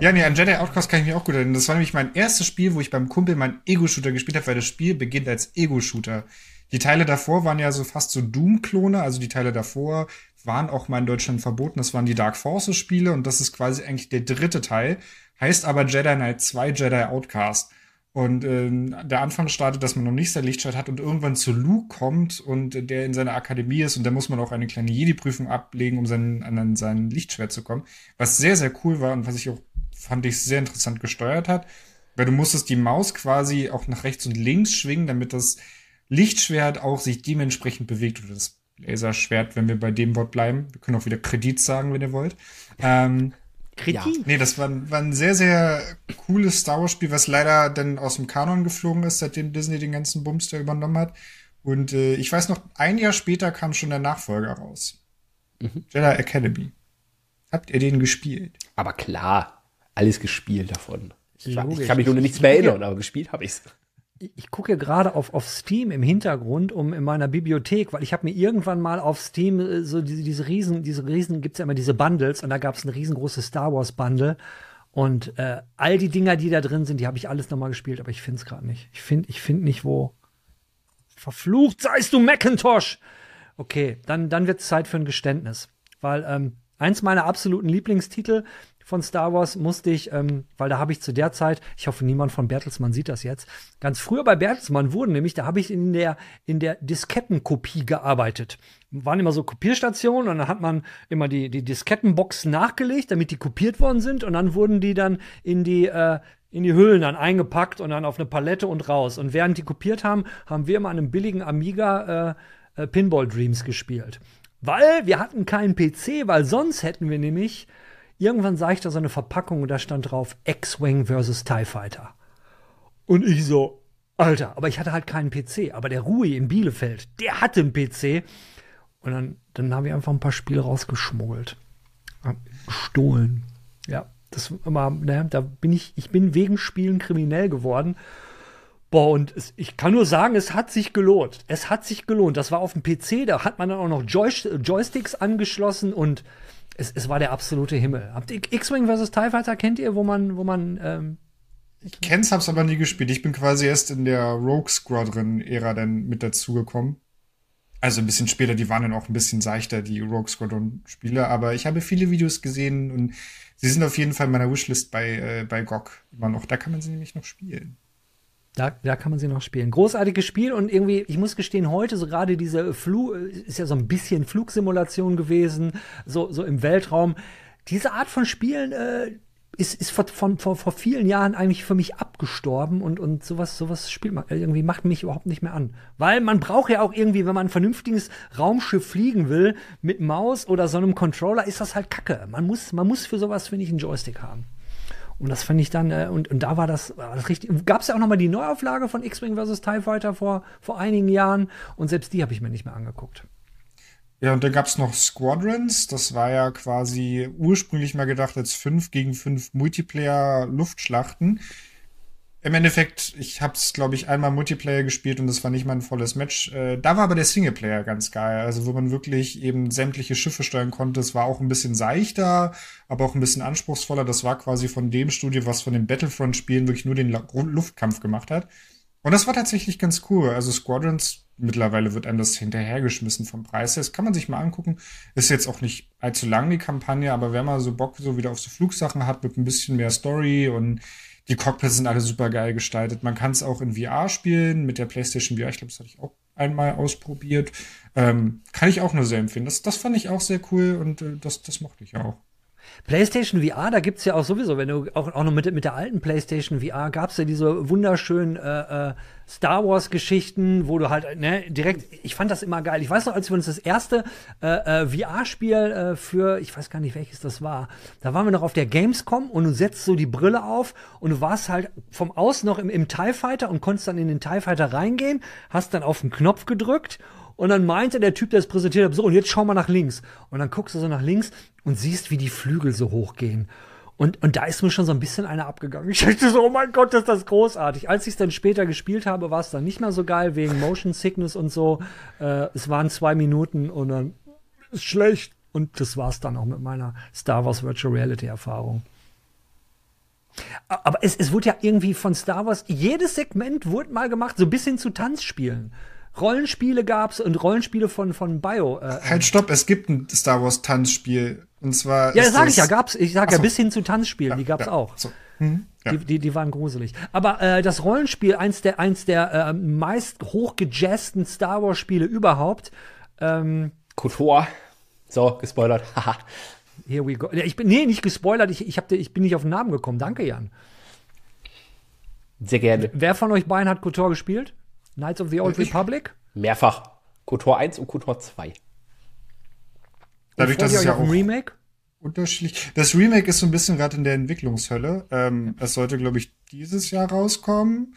Ja, nee, an Jedi Outcast kann ich mich auch gut erinnern. Das war nämlich mein erstes Spiel, wo ich beim Kumpel meinen Ego-Shooter gespielt habe, weil das Spiel beginnt als Ego-Shooter. Die Teile davor waren ja so fast so Doom-Klone, also die Teile davor waren auch mal in Deutschland verboten. Das waren die Dark Forces-Spiele und das ist quasi eigentlich der dritte Teil. Heißt aber Jedi Knight 2 Jedi Outcast. Und ähm, der Anfang startet, dass man noch nicht sein Lichtschwert hat und irgendwann zu Luke kommt und äh, der in seiner Akademie ist und da muss man auch eine kleine Jedi-Prüfung ablegen, um seinen, an sein Lichtschwert zu kommen. Was sehr, sehr cool war und was ich auch, fand ich, sehr interessant gesteuert hat. Weil du musstest die Maus quasi auch nach rechts und links schwingen, damit das Lichtschwert auch sich dementsprechend bewegt oder das Laserschwert, wenn wir bei dem Wort bleiben. Wir können auch wieder Kredit sagen, wenn ihr wollt. Ähm, Kritik. Ja. Nee, das war, war ein sehr, sehr cooles Star Wars-Spiel, was leider dann aus dem Kanon geflogen ist, seitdem Disney den ganzen Bums da übernommen hat. Und äh, ich weiß noch, ein Jahr später kam schon der Nachfolger raus. Mhm. Jedi Academy. Habt ihr den gespielt? Aber klar, alles gespielt davon. Ich, ich kann mich nur nichts mehr erinnern, aber gespielt habe ich's ich gucke gerade auf, auf Steam im Hintergrund um in meiner Bibliothek, weil ich habe mir irgendwann mal auf Steam äh, so diese, diese riesen, diese riesen, gibt's ja immer diese Bundles und da gab's ein riesengroßes Star Wars Bundle und äh, all die Dinger, die da drin sind, die habe ich alles nochmal gespielt, aber ich finde es gerade nicht. Ich finde ich finde nicht, wo. Verflucht seist du, Macintosh! Okay, dann, dann wird es Zeit für ein Geständnis. Weil ähm, eins meiner absoluten Lieblingstitel von Star Wars musste ich, ähm, weil da habe ich zu der Zeit, ich hoffe, niemand von Bertelsmann sieht das jetzt, ganz früher bei Bertelsmann wurden nämlich, da habe ich in der, in der Diskettenkopie gearbeitet. Waren immer so Kopierstationen und dann hat man immer die, die Diskettenboxen nachgelegt, damit die kopiert worden sind und dann wurden die dann in die, äh, in die Hüllen dann eingepackt und dann auf eine Palette und raus. Und während die kopiert haben, haben wir immer an einem billigen Amiga äh, äh, Pinball Dreams gespielt. Weil wir hatten keinen PC, weil sonst hätten wir nämlich Irgendwann sah ich da so eine Verpackung und da stand drauf X-Wing versus TIE Fighter. Und ich so, Alter, aber ich hatte halt keinen PC. Aber der Rui in Bielefeld, der hatte einen PC. Und dann, dann haben wir einfach ein paar Spiele rausgeschmuggelt. Gestohlen. Ja, das immer, ne, da bin ich, ich bin wegen Spielen kriminell geworden. Boah, und es, ich kann nur sagen, es hat sich gelohnt. Es hat sich gelohnt. Das war auf dem PC, da hat man dann auch noch Joy Joysticks angeschlossen und es, es war der absolute Himmel. Habt X-Wing vs. TIE Fighter kennt ihr, wo man, wo man, ähm ich kenn's, hab's aber nie gespielt. Ich bin quasi erst in der Rogue Squadron-Ära dann mit dazugekommen. Also ein bisschen später, die waren dann auch ein bisschen seichter, die Rogue Squadron-Spiele, aber ich habe viele Videos gesehen und sie sind auf jeden Fall in meiner Wishlist bei, äh, bei GOG immer noch. Da kann man sie nämlich noch spielen. Da, da kann man sie noch spielen. Großartiges Spiel und irgendwie, ich muss gestehen, heute so gerade diese Flug, ist ja so ein bisschen Flugsimulation gewesen, so, so im Weltraum. Diese Art von Spielen äh, ist, ist vor, von, vor, vor vielen Jahren eigentlich für mich abgestorben und, und sowas, sowas spielt man irgendwie macht mich überhaupt nicht mehr an. Weil man braucht ja auch irgendwie, wenn man ein vernünftiges Raumschiff fliegen will, mit Maus oder so einem Controller, ist das halt Kacke. Man muss, man muss für sowas, finde ich, einen Joystick haben. Und das fand ich dann, äh, und, und da war das, war das richtig. Gab es ja auch noch mal die Neuauflage von X-Wing vs. TIE Fighter vor, vor einigen Jahren und selbst die habe ich mir nicht mehr angeguckt. Ja, und dann gab es noch Squadrons. Das war ja quasi ursprünglich mal gedacht als 5 gegen 5 Multiplayer-Luftschlachten. Im Endeffekt, ich habe es, glaube ich, einmal Multiplayer gespielt und das war nicht mal ein volles Match. Äh, da war aber der Singleplayer ganz geil. Also wo man wirklich eben sämtliche Schiffe steuern konnte. Es war auch ein bisschen seichter, aber auch ein bisschen anspruchsvoller. Das war quasi von dem Studio, was von den Battlefront-Spielen wirklich nur den Luftkampf gemacht hat. Und das war tatsächlich ganz cool. Also Squadrons, mittlerweile wird einem das hinterhergeschmissen vom Preis. Das kann man sich mal angucken. Ist jetzt auch nicht allzu lang, die Kampagne, aber wenn man so Bock so wieder auf so Flugsachen hat mit ein bisschen mehr Story und die Cockpits sind alle super geil gestaltet. Man kann es auch in VR spielen mit der PlayStation VR. Ich glaube, das hatte ich auch einmal ausprobiert. Ähm, kann ich auch nur sehr empfehlen. Das, das fand ich auch sehr cool und äh, das, das mochte ich auch. PlayStation VR, da gibt es ja auch sowieso, wenn du auch, auch noch mit, mit der alten PlayStation VR gab es ja diese wunderschönen äh, äh, Star Wars-Geschichten, wo du halt ne, direkt, ich fand das immer geil. Ich weiß noch, als wir uns das erste äh, äh, VR-Spiel äh, für, ich weiß gar nicht welches das war, da waren wir noch auf der Gamescom und du setzt so die Brille auf und du warst halt vom Außen noch im, im TIE Fighter und konntest dann in den TIE Fighter reingehen, hast dann auf den Knopf gedrückt und dann meinte der Typ, der es präsentiert hat, so, und jetzt schau mal nach links. Und dann guckst du so nach links und siehst, wie die Flügel so hochgehen. Und, und da ist mir schon so ein bisschen einer abgegangen. Ich dachte so, oh mein Gott, ist das großartig. Als ich es dann später gespielt habe, war es dann nicht mehr so geil, wegen Motion Sickness und so. Äh, es waren zwei Minuten und dann ist schlecht. Und das war es dann auch mit meiner Star Wars Virtual Reality Erfahrung. Aber es, es wurde ja irgendwie von Star Wars, jedes Segment wurde mal gemacht, so bis hin zu Tanzspielen. Rollenspiele gab's und Rollenspiele von, von Bio. Äh, halt, stopp, es gibt ein Star Wars Tanzspiel. Und zwar. Ja, das sag ich ja, gab's. Ich sag ja, bis hin zu Tanzspielen, ja, die gab's ja, auch. So. Mhm, ja. die, die, die waren gruselig. Aber äh, das Rollenspiel, eins der, eins der äh, meist hochgejazzten Star Wars-Spiele überhaupt. Ähm, Kotor. So, gespoilert. Haha. Here we go. Ich bin, nee, nicht gespoilert. Ich, ich, hab, ich bin nicht auf den Namen gekommen. Danke, Jan. Sehr gerne. Wer von euch beiden hat Kotor gespielt? Knights of the Old ich, Republic? Mehrfach. KOTOR 1 und KOTOR 2. Dadurch, dass es ja auch Remake? unterschiedlich. Das Remake ist so ein bisschen gerade in der Entwicklungshölle. Ähm, es sollte, glaube ich, dieses Jahr rauskommen.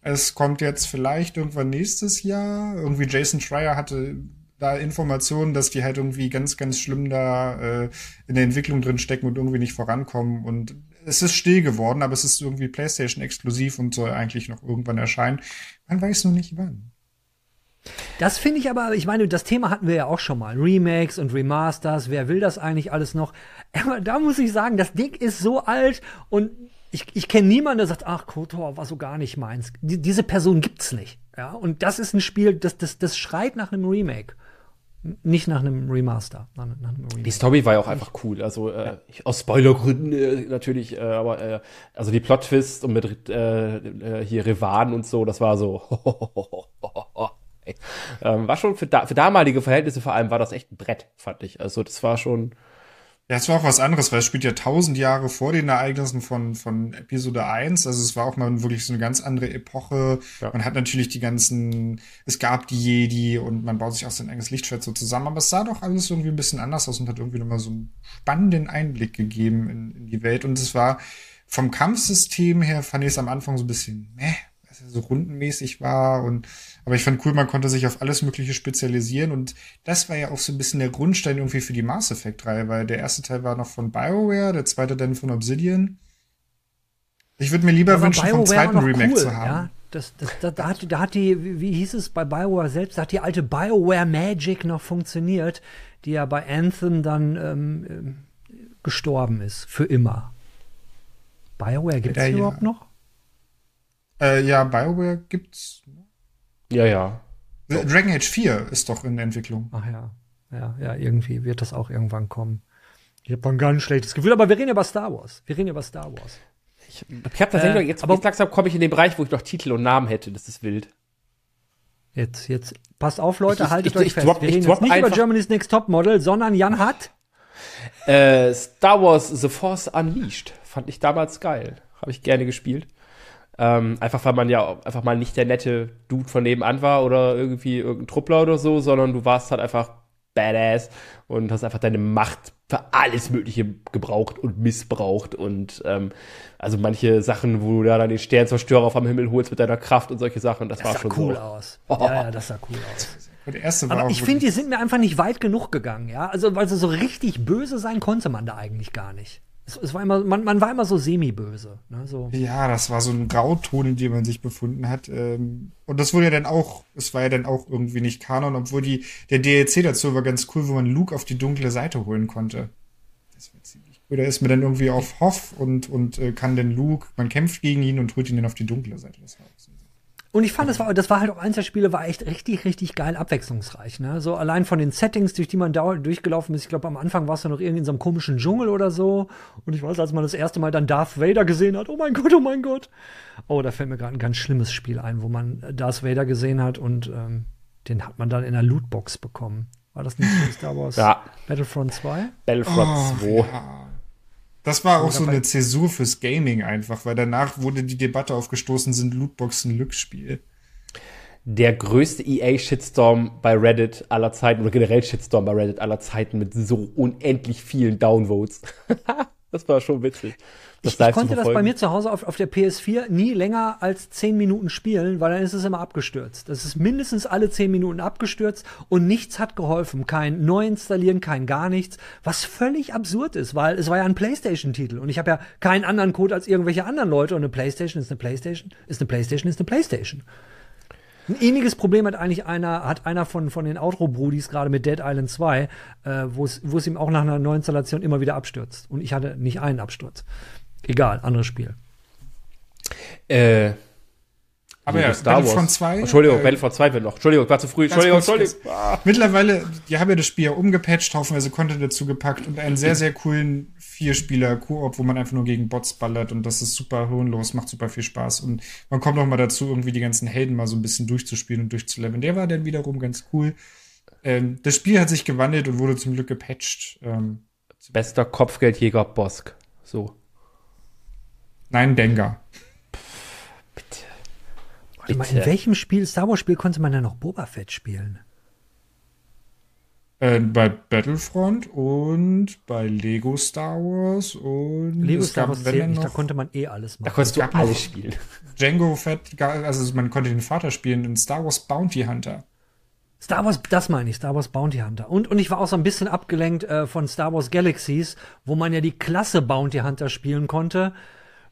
Es kommt jetzt vielleicht irgendwann nächstes Jahr. Irgendwie Jason Schreier hatte da Informationen, dass die halt irgendwie ganz, ganz schlimm da äh, in der Entwicklung drin stecken und irgendwie nicht vorankommen. Und es ist still geworden, aber es ist irgendwie PlayStation exklusiv und soll eigentlich noch irgendwann erscheinen. Man weiß nur nicht wann. Das finde ich aber, ich meine, das Thema hatten wir ja auch schon mal. Remakes und Remasters, wer will das eigentlich alles noch? Aber da muss ich sagen, das Ding ist so alt und ich, ich kenne niemanden, der sagt, ach, KOTOR war so gar nicht meins. Die, diese Person gibt's nicht. Ja, und das ist ein Spiel, das, das, das schreit nach einem Remake. Nicht nach einem Remaster. Nach, nach einem Remake. Die Story war ja auch einfach cool. Also äh, ich, aus Spoilergründen äh, natürlich, äh, aber äh, also die Plot-Twist und mit äh, äh, hier Revan und so, das war so. ähm, war schon für, da, für damalige Verhältnisse vor allem war das echt ein Brett, fand ich. Also das war schon ja, es war auch was anderes, weil es spielt ja tausend Jahre vor den Ereignissen von, von Episode 1. Also es war auch mal wirklich so eine ganz andere Epoche. Ja. Man hat natürlich die ganzen, es gab die Jedi und man baut sich auch sein eigenes Lichtschwert so zusammen. Aber es sah doch alles irgendwie ein bisschen anders aus und hat irgendwie nochmal so einen spannenden Einblick gegeben in, in die Welt. Und es war vom Kampfsystem her, fand ich es am Anfang so ein bisschen, meh, dass er so rundenmäßig war und aber ich fand cool, man konnte sich auf alles Mögliche spezialisieren und das war ja auch so ein bisschen der Grundstein irgendwie für die Mass Effect-Reihe, weil der erste Teil war noch von BioWare, der zweite dann von Obsidian. Ich würde mir lieber wünschen, vom zweiten Remake cool, zu haben. Ja? Das, das, da, da, hat, da hat die, wie, hieß es bei BioWare selbst, da hat die alte BioWare Magic noch funktioniert, die ja bei Anthem dann ähm, ähm gestorben ist, für immer. BioWare gibt es ja, überhaupt ja. noch? Äh, ja, BioWare gibt's. Ja, ja. So. Dragon Age 4 ist doch in Entwicklung. Ach ja. Ja, ja, irgendwie wird das auch irgendwann kommen. Ich habe ein ganz schlechtes Gefühl, aber wir reden über Star Wars. Wir reden über Star Wars. Ich, ich habe tatsächlich, äh, jetzt, aber, jetzt langsam komme ich in den Bereich, wo ich noch Titel und Namen hätte. Das ist wild. Jetzt, jetzt, passt auf, Leute, ich, haltet ich, euch ich, fest. Drop, wir reden jetzt nicht über Germany's Next Top Model, sondern Jan hat äh, Star Wars The Force Unleashed. Fand ich damals geil. Habe ich gerne gespielt. Ähm, einfach weil man ja einfach mal nicht der nette Dude von nebenan war oder irgendwie irgendein Truppler oder so, sondern du warst halt einfach badass und hast einfach deine Macht für alles Mögliche gebraucht und missbraucht und ähm, also manche Sachen, wo du da dann den Sternzerstörer vom Himmel holst mit deiner Kraft und solche Sachen, das, das war sah schon cool so. aus. Ja, ja, das sah cool aus. Der erste war Aber ich finde, die sind mir einfach nicht weit genug gegangen, ja. Also, weil so richtig böse sein konnte man da eigentlich gar nicht. Es, es war immer, man, man war immer so semi-böse. Ne? So. Ja, das war so ein Grauton, in dem man sich befunden hat. Ähm, und das wurde ja dann auch, es war ja dann auch irgendwie nicht Kanon, obwohl die, der DLC dazu war ganz cool, wo man Luke auf die dunkle Seite holen konnte. Das war ziemlich cool. Da ist man dann irgendwie auf Hoff und, und äh, kann den Luke, man kämpft gegen ihn und holt ihn dann auf die dunkle Seite. Das war auch so. Und ich fand, das war, das war halt auch eins der Spiele, war echt richtig, richtig geil abwechslungsreich. Ne? So allein von den Settings, durch die man da durchgelaufen ist. Ich glaube, am Anfang warst du noch irgendwie in so einem komischen Dschungel oder so. Und ich weiß, als man das erste Mal dann Darth Vader gesehen hat, oh mein Gott, oh mein Gott. Oh, da fällt mir gerade ein ganz schlimmes Spiel ein, wo man Darth Vader gesehen hat und ähm, den hat man dann in einer Lootbox bekommen. War das nicht Star Wars ja. Battlefront 2? Battlefront oh, 2. Ja. Das war auch so eine Zäsur fürs Gaming einfach, weil danach wurde die Debatte aufgestoßen, sind Lootboxen Glücksspiel. Der größte EA-Shitstorm bei Reddit aller Zeiten oder generell Shitstorm bei Reddit aller Zeiten mit so unendlich vielen Downvotes. das war schon witzig. Ich, ich, konnte das bei mir zu Hause auf, auf der PS4 nie länger als 10 Minuten spielen, weil dann ist es immer abgestürzt. Das ist mindestens alle 10 Minuten abgestürzt und nichts hat geholfen. Kein Neuinstallieren, kein gar nichts. Was völlig absurd ist, weil es war ja ein PlayStation-Titel und ich habe ja keinen anderen Code als irgendwelche anderen Leute und eine PlayStation ist eine PlayStation, ist eine PlayStation, ist eine PlayStation. Ein ähnliches Problem hat eigentlich einer, hat einer von, von den Outro-Brudis gerade mit Dead Island 2, äh, wo es ihm auch nach einer Neuinstallation immer wieder abstürzt. Und ich hatte nicht einen Absturz. Egal, anderes Spiel. Äh. Aber ja, Star Battlefront 2. Entschuldigung, äh, Battlefront 2 wird noch. Entschuldigung, war zu früh. Entschuldigung, Entschuldigung. Ah. Mittlerweile, die haben ja das Spiel ja umgepatcht, haufenweise Content dazu gepackt und einen sehr, sehr coolen Vierspieler-Koop, wo man einfach nur gegen Bots ballert und das ist super hirnlos, macht super viel Spaß und man kommt noch mal dazu, irgendwie die ganzen Helden mal so ein bisschen durchzuspielen und durchzuleveln. Der war dann wiederum ganz cool. Ähm, das Spiel hat sich gewandelt und wurde zum Glück gepatcht. Ähm, Bester Kopfgeldjäger Bosk. So. Nein, Dengar. Bitte. Bitte. Mal, in welchem Spiel, Star Wars Spiel, konnte man da noch Boba Fett spielen? Äh, bei Battlefront und bei Lego Star Wars und Lego Star Wars zählt nicht, da konnte man eh alles machen. Da konntest du alles spielen. Django Fett, also man konnte den Vater spielen in Star Wars Bounty Hunter. Star Wars, das meine ich, Star Wars Bounty Hunter. Und, und ich war auch so ein bisschen abgelenkt äh, von Star Wars Galaxies, wo man ja die Klasse Bounty Hunter spielen konnte.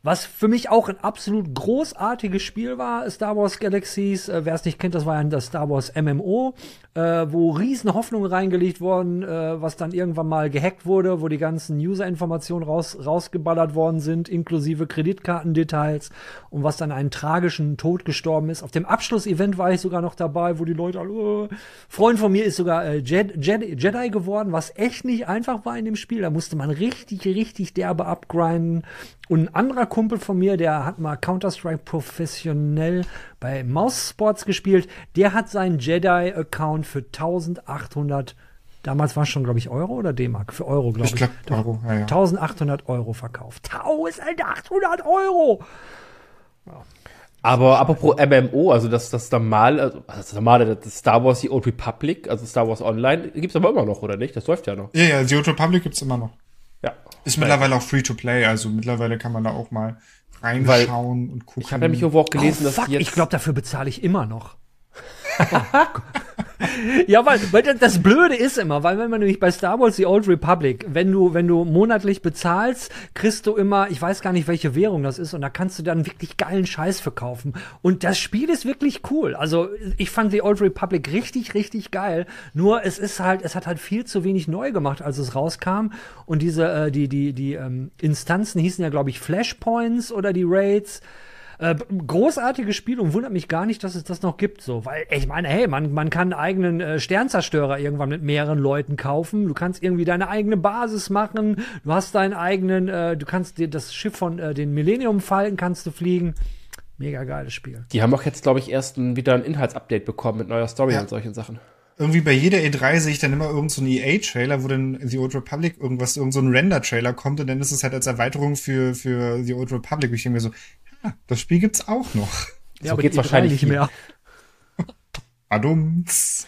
Was für mich auch ein absolut großartiges Spiel war, Star Wars Galaxies. Äh, Wer es nicht kennt, das war ja das Star Wars MMO, äh, wo riesen Hoffnungen reingelegt wurden, äh, was dann irgendwann mal gehackt wurde, wo die ganzen User-Informationen raus, rausgeballert worden sind, inklusive Kreditkartendetails und was dann einen tragischen Tod gestorben ist. Auf dem Abschlussevent war ich sogar noch dabei, wo die Leute alle, oh. Freund von mir ist sogar äh, Jedi, Jedi, geworden, was echt nicht einfach war in dem Spiel. Da musste man richtig, richtig derbe abgrinden. Und ein anderer Kumpel von mir, der hat mal Counter-Strike professionell bei Mouse Sports gespielt. Der hat seinen Jedi-Account für 1800 Damals war es schon, glaube ich, Euro oder D-Mark? Für Euro, glaube ich. Ich glaube, Euro, ja, ja. 1800 Euro verkauft. 1800 Euro! Ja. Aber apropos MMO, also das, das normale, also das normale, das Star Wars The Old Republic, also Star Wars Online, gibt's aber immer noch, oder nicht? Das läuft ja noch. Ja, ja, The Old Republic gibt's immer noch. Ja. Ist mittlerweile auch free to play, also mittlerweile kann man da auch mal reinschauen Weil und gucken. Ich habe nämlich irgendwo auch gelesen, oh, dass jetzt ich glaube, dafür bezahle ich immer noch. Ja, weil, weil das Blöde ist immer, weil wenn man nämlich bei Star Wars The Old Republic, wenn du, wenn du monatlich bezahlst, kriegst du immer, ich weiß gar nicht, welche Währung das ist, und da kannst du dann wirklich geilen Scheiß verkaufen. Und das Spiel ist wirklich cool. Also ich fand The Old Republic richtig, richtig geil. Nur es ist halt, es hat halt viel zu wenig neu gemacht, als es rauskam. Und diese, äh, die, die, die ähm, Instanzen hießen ja, glaube ich, Flashpoints oder die Raids. Äh, großartiges Spiel und wundert mich gar nicht, dass es das noch gibt. So, weil ich meine, hey, man, man kann einen eigenen äh, Sternzerstörer irgendwann mit mehreren Leuten kaufen. Du kannst irgendwie deine eigene Basis machen. Du hast deinen eigenen, äh, du kannst dir das Schiff von äh, den Millennium Falken kannst du fliegen. Mega geiles Spiel. Die haben auch jetzt, glaube ich, erst ein, wieder ein Inhaltsupdate bekommen mit neuer Story ja. und solchen Sachen irgendwie bei jeder E3 sehe ich dann immer irgendeinen so EA-Trailer, wo dann The Old Republic irgendwas, irgend so ein Render-Trailer kommt und dann ist es halt als Erweiterung für, für The Old Republic. Ich denke mir so, das Spiel gibt's auch noch. Ja, so aber geht's wahrscheinlich nicht mehr. Adums.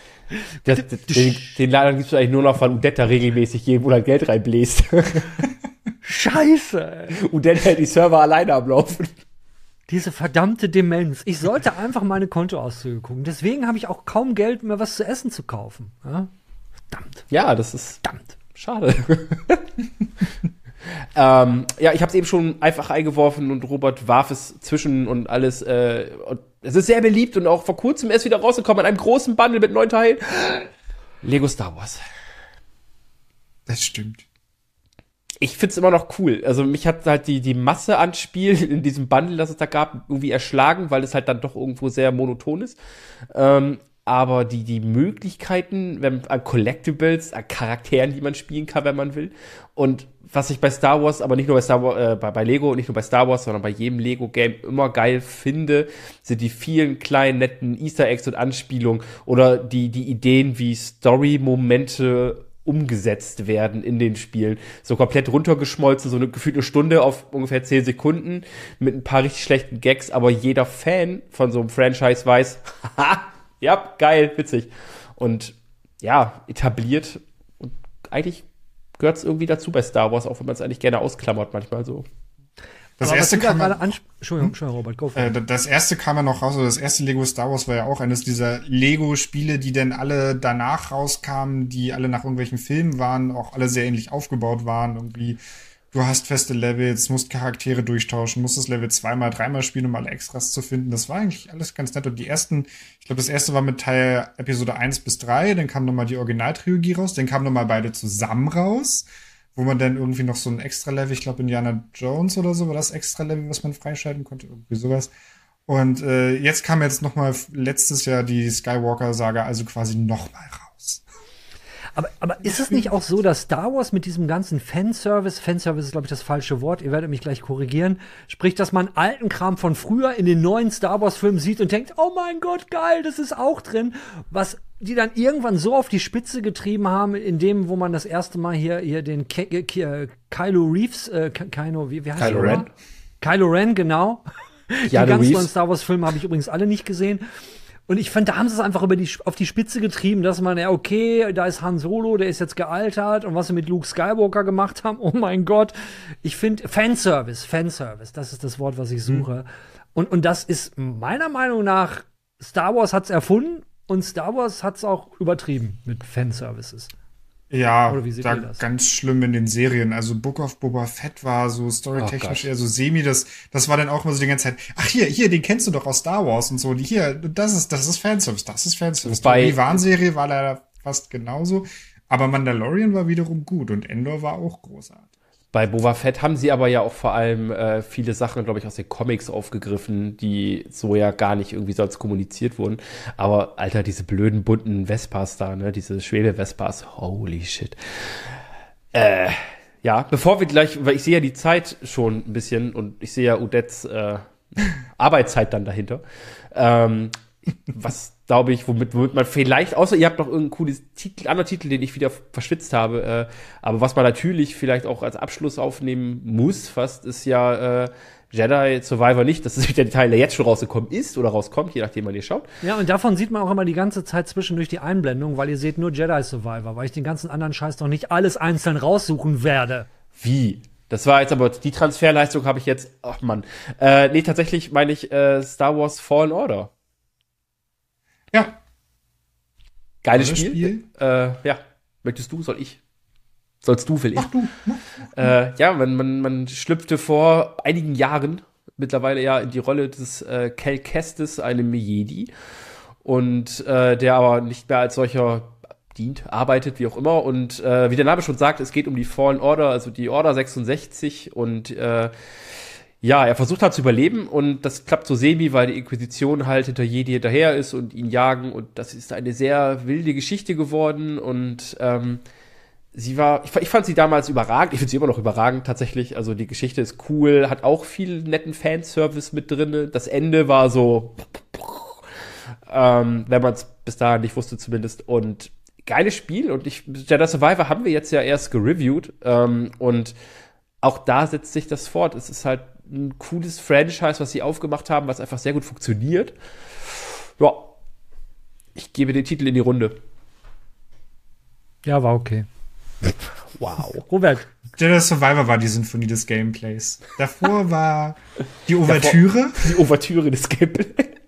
Das, den, den Laden gibt's eigentlich nur noch, weil Udetta regelmäßig jeden Monat Geld reinbläst. Scheiße. Udetta hält die Server alleine am Laufen. Diese verdammte Demenz. Ich sollte einfach meine Kontoauszüge gucken. Deswegen habe ich auch kaum Geld mehr, was zu essen zu kaufen. Ja? Verdammt. Ja, das ist. Verdammt. Schade. Ähm, ja, ich habe es eben schon einfach eingeworfen und Robert warf es zwischen und alles. Äh, und es ist sehr beliebt und auch vor kurzem erst wieder rausgekommen in einem großen Bundle mit neun Teilen. Lego Star Wars. Das stimmt. Ich find's immer noch cool. Also mich hat halt die, die Masse an Spiel in diesem Bundle, das es da gab, irgendwie erschlagen, weil es halt dann doch irgendwo sehr monoton ist. Ähm, aber die, die Möglichkeiten wenn, an Collectibles, an Charakteren, die man spielen kann, wenn man will. Und was ich bei Star Wars, aber nicht nur bei Star Wars, äh, bei, bei Lego, nicht nur bei Star Wars, sondern bei jedem Lego-Game immer geil finde, sind die vielen kleinen netten Easter Eggs und Anspielungen oder die, die Ideen, wie Story-Momente umgesetzt werden in den Spielen. So komplett runtergeschmolzen, so eine gefühlte Stunde auf ungefähr zehn Sekunden mit ein paar richtig schlechten Gags, aber jeder Fan von so einem Franchise weiß, haha, ja, geil, witzig. Und ja, etabliert und eigentlich gehört es irgendwie dazu bei Star Wars, auch wenn man es eigentlich gerne ausklammert manchmal so. Das Aber erste kam ja, Entschuldigung, Entschuldigung, Robert, go äh, Das erste kam ja noch raus, also das erste Lego Star Wars war ja auch eines dieser Lego-Spiele, die dann alle danach rauskamen, die alle nach irgendwelchen Filmen waren, auch alle sehr ähnlich aufgebaut waren, irgendwie du hast feste Levels, musst Charaktere durchtauschen, musst das Level zweimal, dreimal spielen, um alle Extras zu finden. Das war eigentlich alles ganz nett. Und die ersten, ich glaube, das erste war mit Teil Episode 1 bis 3, dann kam nochmal die Originaltrilogie raus, dann kamen nochmal beide zusammen raus, wo man dann irgendwie noch so ein Extra-Level, ich glaube Indiana Jones oder so, war das Extra-Level, was man freischalten konnte, irgendwie sowas. Und äh, jetzt kam jetzt nochmal letztes Jahr die Skywalker-Saga, also quasi nochmal raus. Aber, aber ist es nicht auch so, dass Star Wars mit diesem ganzen Fanservice, Fanservice ist, glaube ich, das falsche Wort, ihr werdet mich gleich korrigieren, sprich, dass man alten Kram von früher in den neuen Star Wars-Filmen sieht und denkt, oh mein Gott, geil, das ist auch drin, was die dann irgendwann so auf die Spitze getrieben haben, in dem, wo man das erste Mal hier, hier den Ke Ke Kylo Reeves, äh, Kylo, wie, wie heißt Kylo Ren. Kylo Ren, genau. Ja, die ganz neuen Star Wars-Filme habe ich übrigens alle nicht gesehen. Und ich fand, da haben sie es einfach über die, auf die Spitze getrieben, dass man, ja, okay, da ist Han Solo, der ist jetzt gealtert und was sie mit Luke Skywalker gemacht haben, oh mein Gott. Ich finde, Fanservice, Fanservice, das ist das Wort, was ich mhm. suche. Mhm. Und, und das ist meiner Meinung nach, Star Wars hat's erfunden und Star Wars hat's auch übertrieben mit Fanservices. Ja, da ganz schlimm in den Serien. Also Book of Boba Fett war so storytechnisch oh eher so semi. Das, das war dann auch immer so die ganze Zeit. Ach hier, hier, den kennst du doch aus Star Wars und so. Die hier, das ist, das ist Fanservice, das ist Fanservice. Wobei, die Warnserie war leider fast genauso. Aber Mandalorian war wiederum gut und Endor war auch großartig. Bei Boba Fett haben sie aber ja auch vor allem äh, viele Sachen, glaube ich, aus den Comics aufgegriffen, die so ja gar nicht irgendwie sonst kommuniziert wurden. Aber, Alter, diese blöden bunten Vespas da, ne, diese Schwebe-Vespas, holy shit. Äh, ja, bevor wir gleich, weil ich sehe ja die Zeit schon ein bisschen und ich sehe ja Udets äh, Arbeitszeit dann dahinter. Ähm, was glaube ich, womit, womit man vielleicht, außer ihr habt noch irgendein cooles Titel, anderer Titel, den ich wieder verschwitzt habe, äh, aber was man natürlich vielleicht auch als Abschluss aufnehmen muss, fast, ist ja äh, Jedi Survivor nicht. Das ist der Teil, der jetzt schon rausgekommen ist oder rauskommt, je nachdem, wann ihr schaut. Ja, und davon sieht man auch immer die ganze Zeit zwischendurch die Einblendung, weil ihr seht nur Jedi Survivor, weil ich den ganzen anderen Scheiß doch nicht alles einzeln raussuchen werde. Wie? Das war jetzt aber die Transferleistung habe ich jetzt. Ach Mann. Äh, nee, tatsächlich meine ich äh, Star Wars Fallen Order. Ja. Geiles Spiel. Spiel. Äh, ja. Möchtest du? Soll ich? Sollst du, will ich? Ach du. Äh, ja, man, man, man schlüpfte vor einigen Jahren mittlerweile ja in die Rolle des äh, Kel Kestis, einem Jedi. Und äh, der aber nicht mehr als solcher dient, arbeitet, wie auch immer. Und äh, wie der Name schon sagt, es geht um die Fallen Order, also die Order 66 und äh, ja, er versucht halt zu überleben und das klappt so semi, weil die Inquisition halt hinter Jedi hinterher ist und ihn jagen und das ist eine sehr wilde Geschichte geworden und ähm, sie war, ich, ich fand sie damals überragend, ich finde sie immer noch überragend tatsächlich, also die Geschichte ist cool, hat auch viel netten Fanservice mit drinne, das Ende war so, ähm, wenn man es bis dahin nicht wusste zumindest und geiles Spiel und ich, Jedi Survivor haben wir jetzt ja erst gereviewt ähm, und auch da setzt sich das fort, es ist halt ein cooles Franchise, was sie aufgemacht haben, was einfach sehr gut funktioniert. Ja, ich gebe den Titel in die Runde. Ja, war okay. Wow. Robert. Jedi Survivor war die Sinfonie des Gameplays. Davor war die Ouvertüre. Davor, die Ouvertüre des Gameplays.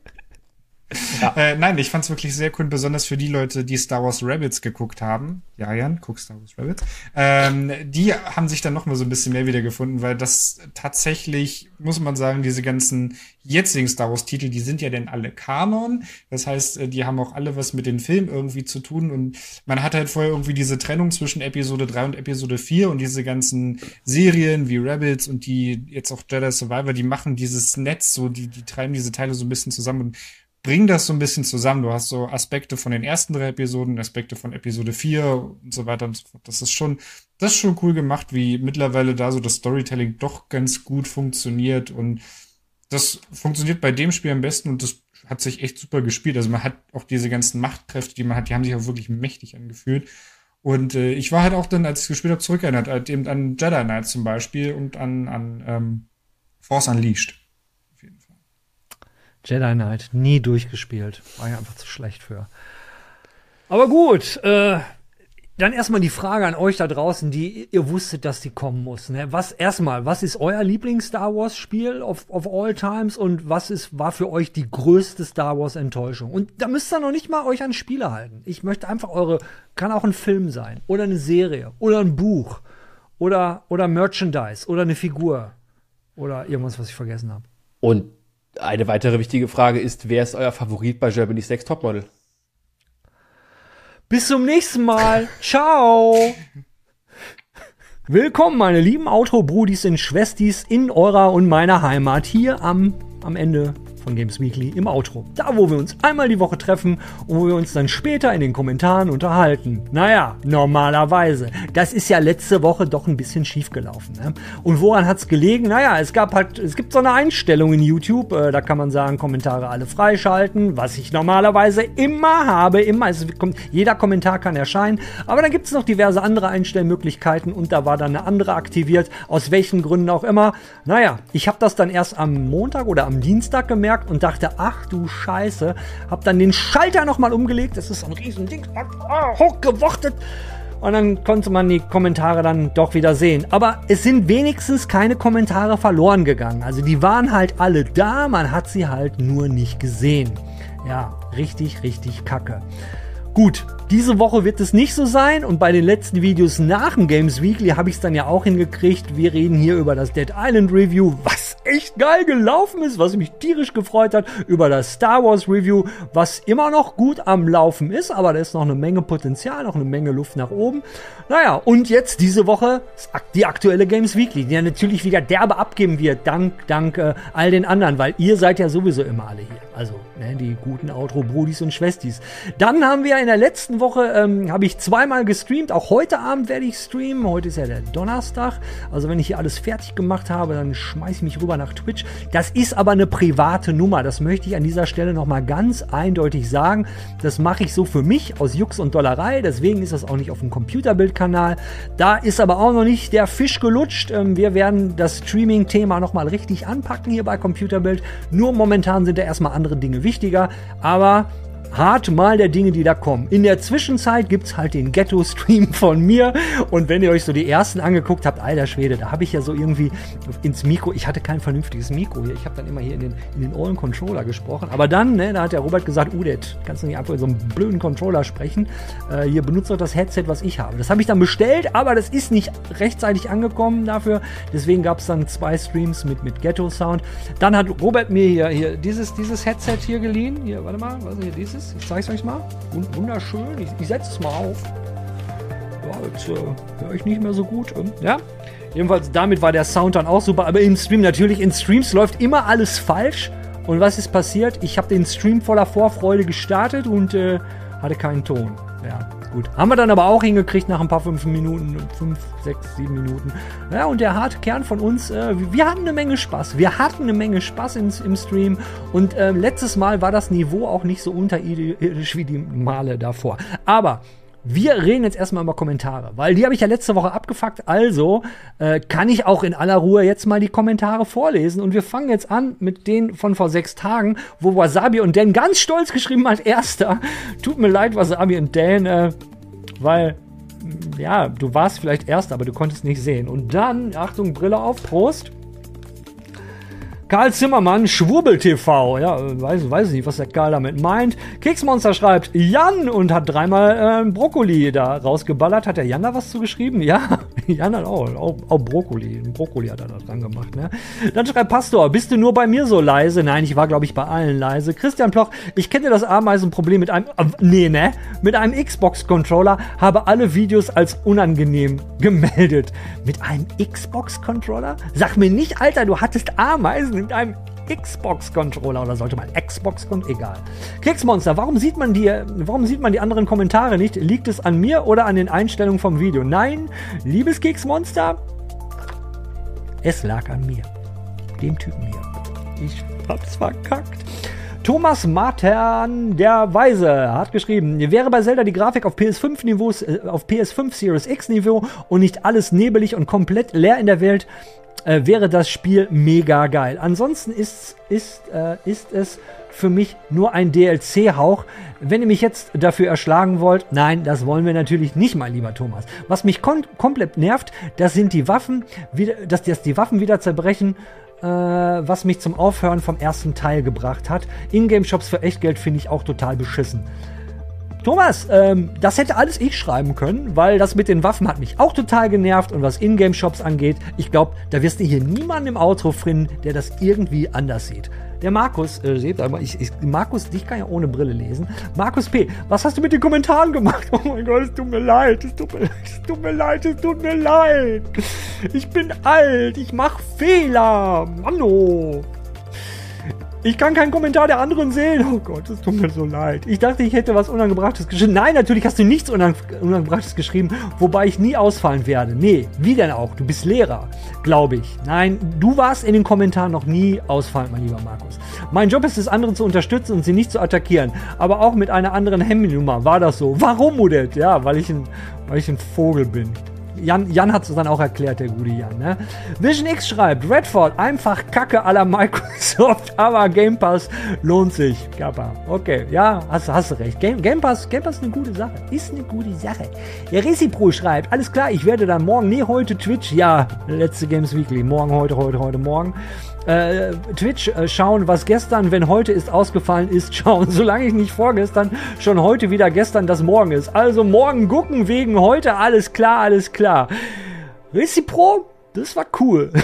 Ja. Äh, nein, ich fand es wirklich sehr cool, besonders für die Leute, die Star Wars Rabbits geguckt haben. Ja, Jan, guck Star Wars Rabbits. Ähm, die haben sich dann noch mal so ein bisschen mehr wiedergefunden, weil das tatsächlich, muss man sagen, diese ganzen jetzigen Star Wars Titel, die sind ja denn alle Kanon. Das heißt, äh, die haben auch alle was mit den Filmen irgendwie zu tun und man hat halt vorher irgendwie diese Trennung zwischen Episode 3 und Episode 4 und diese ganzen Serien wie Rebels und die jetzt auch Jedi Survivor, die machen dieses Netz so, die, die treiben diese Teile so ein bisschen zusammen und bringen das so ein bisschen zusammen. Du hast so Aspekte von den ersten drei Episoden, Aspekte von Episode 4 und so weiter und so fort. Das ist schon, das ist schon cool gemacht, wie mittlerweile da so das Storytelling doch ganz gut funktioniert und das funktioniert bei dem Spiel am besten und das hat sich echt super gespielt. Also man hat auch diese ganzen Machtkräfte, die man hat, die haben sich auch wirklich mächtig angefühlt. Und äh, ich war halt auch dann, als ich gespielt habe, zurückerinnert, halt eben an Jedi Knight zum Beispiel und an, an ähm, Force Unleashed. Jedi Knight, nie durchgespielt. War ja einfach zu schlecht für. Aber gut, äh, dann erstmal die Frage an euch da draußen, die ihr wusstet, dass die kommen muss. Ne? Was erstmal, was ist euer Lieblings-Star Wars-Spiel of, of all times und was ist, war für euch die größte Star Wars-Enttäuschung? Und da müsst ihr noch nicht mal euch an Spiele halten. Ich möchte einfach eure, kann auch ein Film sein oder eine Serie oder ein Buch oder, oder Merchandise oder eine Figur oder irgendwas, was ich vergessen habe. Und eine weitere wichtige Frage ist, wer ist euer Favorit bei Germany's Next Topmodel? Bis zum nächsten Mal. Ciao. Willkommen, meine lieben Outro-Brudis und Schwestis in eurer und meiner Heimat hier am, am Ende von Games Weekly im Outro. Da, wo wir uns einmal die Woche treffen und wo wir uns dann später in den Kommentaren unterhalten. Naja, normalerweise. Das ist ja letzte Woche doch ein bisschen schief gelaufen. Ne? Und woran hat es gelegen? Naja, es gab halt, es gibt so eine Einstellung in YouTube, äh, da kann man sagen, Kommentare alle freischalten, was ich normalerweise immer habe, immer. Es kommt, jeder Kommentar kann erscheinen, aber dann gibt es noch diverse andere Einstellmöglichkeiten und da war dann eine andere aktiviert, aus welchen Gründen auch immer. Naja, ich habe das dann erst am Montag oder am Dienstag gemerkt gemerkt und dachte, ach du Scheiße. Hab dann den Schalter nochmal umgelegt. Das ist ein riesen Ding. Ah, hochgewortet. Und dann konnte man die Kommentare dann doch wieder sehen. Aber es sind wenigstens keine Kommentare verloren gegangen. Also die waren halt alle da, man hat sie halt nur nicht gesehen. Ja, richtig, richtig kacke. Gut, diese Woche wird es nicht so sein und bei den letzten Videos nach dem Games Weekly habe ich es dann ja auch hingekriegt. Wir reden hier über das Dead Island Review, was echt geil gelaufen ist, was mich tierisch gefreut hat, über das Star Wars Review, was immer noch gut am Laufen ist, aber da ist noch eine Menge Potenzial, noch eine Menge Luft nach oben. Naja, und jetzt diese Woche die aktuelle Games Weekly, die ja natürlich wieder derbe abgeben wird, dank, dank äh, all den anderen, weil ihr seid ja sowieso immer alle hier. Also ne, die guten Outro-Brudis und Schwestis. Dann haben wir in der letzten Woche, ähm, habe ich zweimal gestreamt, auch heute Abend werde ich streamen. Heute ist ja der Donnerstag. Also wenn ich hier alles fertig gemacht habe, dann schmeiße ich mich rüber nach Twitch. Das ist aber eine private Nummer. Das möchte ich an dieser Stelle nochmal ganz eindeutig sagen. Das mache ich so für mich aus Jux und Dollerei. Deswegen ist das auch nicht auf dem Computerbildkanal. Da ist aber auch noch nicht der Fisch gelutscht. Ähm, wir werden das Streaming-Thema nochmal richtig anpacken hier bei Computerbild. Nur momentan sind da erstmal andere Dinge wichtiger. Aber hart mal der Dinge, die da kommen. In der Zwischenzeit gibt es halt den Ghetto-Stream von mir. Und wenn ihr euch so die ersten angeguckt habt, alter Schwede, da habe ich ja so irgendwie ins Mikro, ich hatte kein vernünftiges Mikro hier. Ich habe dann immer hier in den, in den Ohren Controller gesprochen. Aber dann, ne, da hat der Robert gesagt, Udet, kannst du nicht einfach in so einem blöden Controller sprechen. Äh, hier benutzt doch das Headset, was ich habe. Das habe ich dann bestellt, aber das ist nicht rechtzeitig angekommen dafür. Deswegen gab es dann zwei Streams mit, mit Ghetto-Sound. Dann hat Robert mir hier, hier dieses, dieses Headset hier geliehen. Hier, warte mal, was ist hier dieses? Ist. Ich zeige es euch mal. Wunderschön. Ich, ich setze es mal auf. Ja, jetzt äh, höre ich nicht mehr so gut. Ähm, ja. Jedenfalls, damit war der Sound dann auch super. Aber im Stream natürlich, in Streams läuft immer alles falsch. Und was ist passiert? Ich habe den Stream voller Vorfreude gestartet und äh, hatte keinen Ton. Ja. Gut. Haben wir dann aber auch hingekriegt nach ein paar fünf Minuten, fünf, sechs, sieben Minuten. Ja, und der harte Kern von uns, äh, wir hatten eine Menge Spaß. Wir hatten eine Menge Spaß ins, im Stream. Und äh, letztes Mal war das Niveau auch nicht so unterirdisch wie die Male davor. Aber wir reden jetzt erstmal über Kommentare, weil die habe ich ja letzte Woche abgefuckt. Also äh, kann ich auch in aller Ruhe jetzt mal die Kommentare vorlesen. Und wir fangen jetzt an mit denen von vor sechs Tagen, wo Wasabi und Dan ganz stolz geschrieben hat, erster. Tut mir leid, Wasabi und Dan, äh, weil ja, du warst vielleicht erster, aber du konntest nicht sehen. Und dann, Achtung, Brille auf, Prost. Karl Zimmermann, Schwurbel TV. Ja, weiß, weiß nicht, was der Karl damit meint. Keksmonster schreibt Jan und hat dreimal äh, Brokkoli da rausgeballert. Hat der Jan da was zugeschrieben? Ja, Jan hat auch, auch, auch Brokkoli. Brokkoli hat er da dran gemacht. Ne? Dann schreibt Pastor, bist du nur bei mir so leise? Nein, ich war, glaube ich, bei allen leise. Christian Ploch, ich kenne das Ameisenproblem mit einem, äh, nee, ne? Mit einem Xbox-Controller, habe alle Videos als unangenehm gemeldet. Mit einem Xbox-Controller? Sag mir nicht, Alter, du hattest Ameisen mit einem Xbox-Controller oder sollte man Xbox controller egal. Keksmonster, warum sieht man die, warum sieht man die anderen Kommentare nicht? Liegt es an mir oder an den Einstellungen vom Video? Nein, liebes Keksmonster, es lag an mir. Dem Typen hier. Ich hab's verkackt. Thomas Matern, der Weise, hat geschrieben, wäre bei Zelda die Grafik auf PS5 Niveaus, äh, auf PS5 Series X Niveau und nicht alles nebelig und komplett leer in der Welt, äh, wäre das Spiel mega geil. Ansonsten ist, ist, äh, ist es für mich nur ein DLC-Hauch. Wenn ihr mich jetzt dafür erschlagen wollt, nein, das wollen wir natürlich nicht, mein lieber Thomas. Was mich komplett nervt, das sind die Waffen, wieder, dass, dass die Waffen wieder zerbrechen. Äh, was mich zum Aufhören vom ersten Teil gebracht hat. Ingame-Shops für Echtgeld finde ich auch total beschissen. Thomas, ähm, das hätte alles ich schreiben können, weil das mit den Waffen hat mich auch total genervt und was Ingame-Shops angeht, ich glaube, da wirst du hier niemanden im Outro finden, der das irgendwie anders sieht. Der Markus, äh, seht aber, ich, ich, Markus, dich kann ja ohne Brille lesen. Markus P., was hast du mit den Kommentaren gemacht? Oh mein Gott, es tut mir leid, es tut mir leid, es tut mir leid, es tut mir leid. Ich bin alt, ich mach Fehler. Manno. Ich kann keinen Kommentar der anderen sehen. Oh Gott, es tut mir so leid. Ich dachte, ich hätte was Unangebrachtes geschrieben. Nein, natürlich hast du nichts Unangebrachtes geschrieben, wobei ich nie ausfallen werde. Nee, wie denn auch? Du bist Lehrer, glaube ich. Nein, du warst in den Kommentaren noch nie ausfallen, mein lieber Markus. Mein Job ist es, anderen zu unterstützen und sie nicht zu attackieren. Aber auch mit einer anderen Handynummer war das so. Warum, Mudet? Ja, weil ich ein, weil ich ein Vogel bin. Jan, Jan hat es dann auch erklärt, der gute Jan. Ne? Vision X schreibt, Redford, einfach Kacke aller Microsoft, aber Game Pass lohnt sich. Kappa. Okay, ja, hast, hast du recht. Game, Game, Pass, Game Pass ist eine gute Sache. Ist eine gute Sache. Der Recipro schreibt, alles klar, ich werde dann morgen, nee, heute Twitch, ja, letzte Games Weekly, morgen, heute, heute, heute, morgen äh, Twitch äh, schauen, was gestern, wenn heute ist, ausgefallen ist, schauen. Solange ich nicht vorgestern schon heute wieder gestern das morgen ist. Also morgen gucken wegen heute. Alles klar, alles klar. Recipro, das war cool.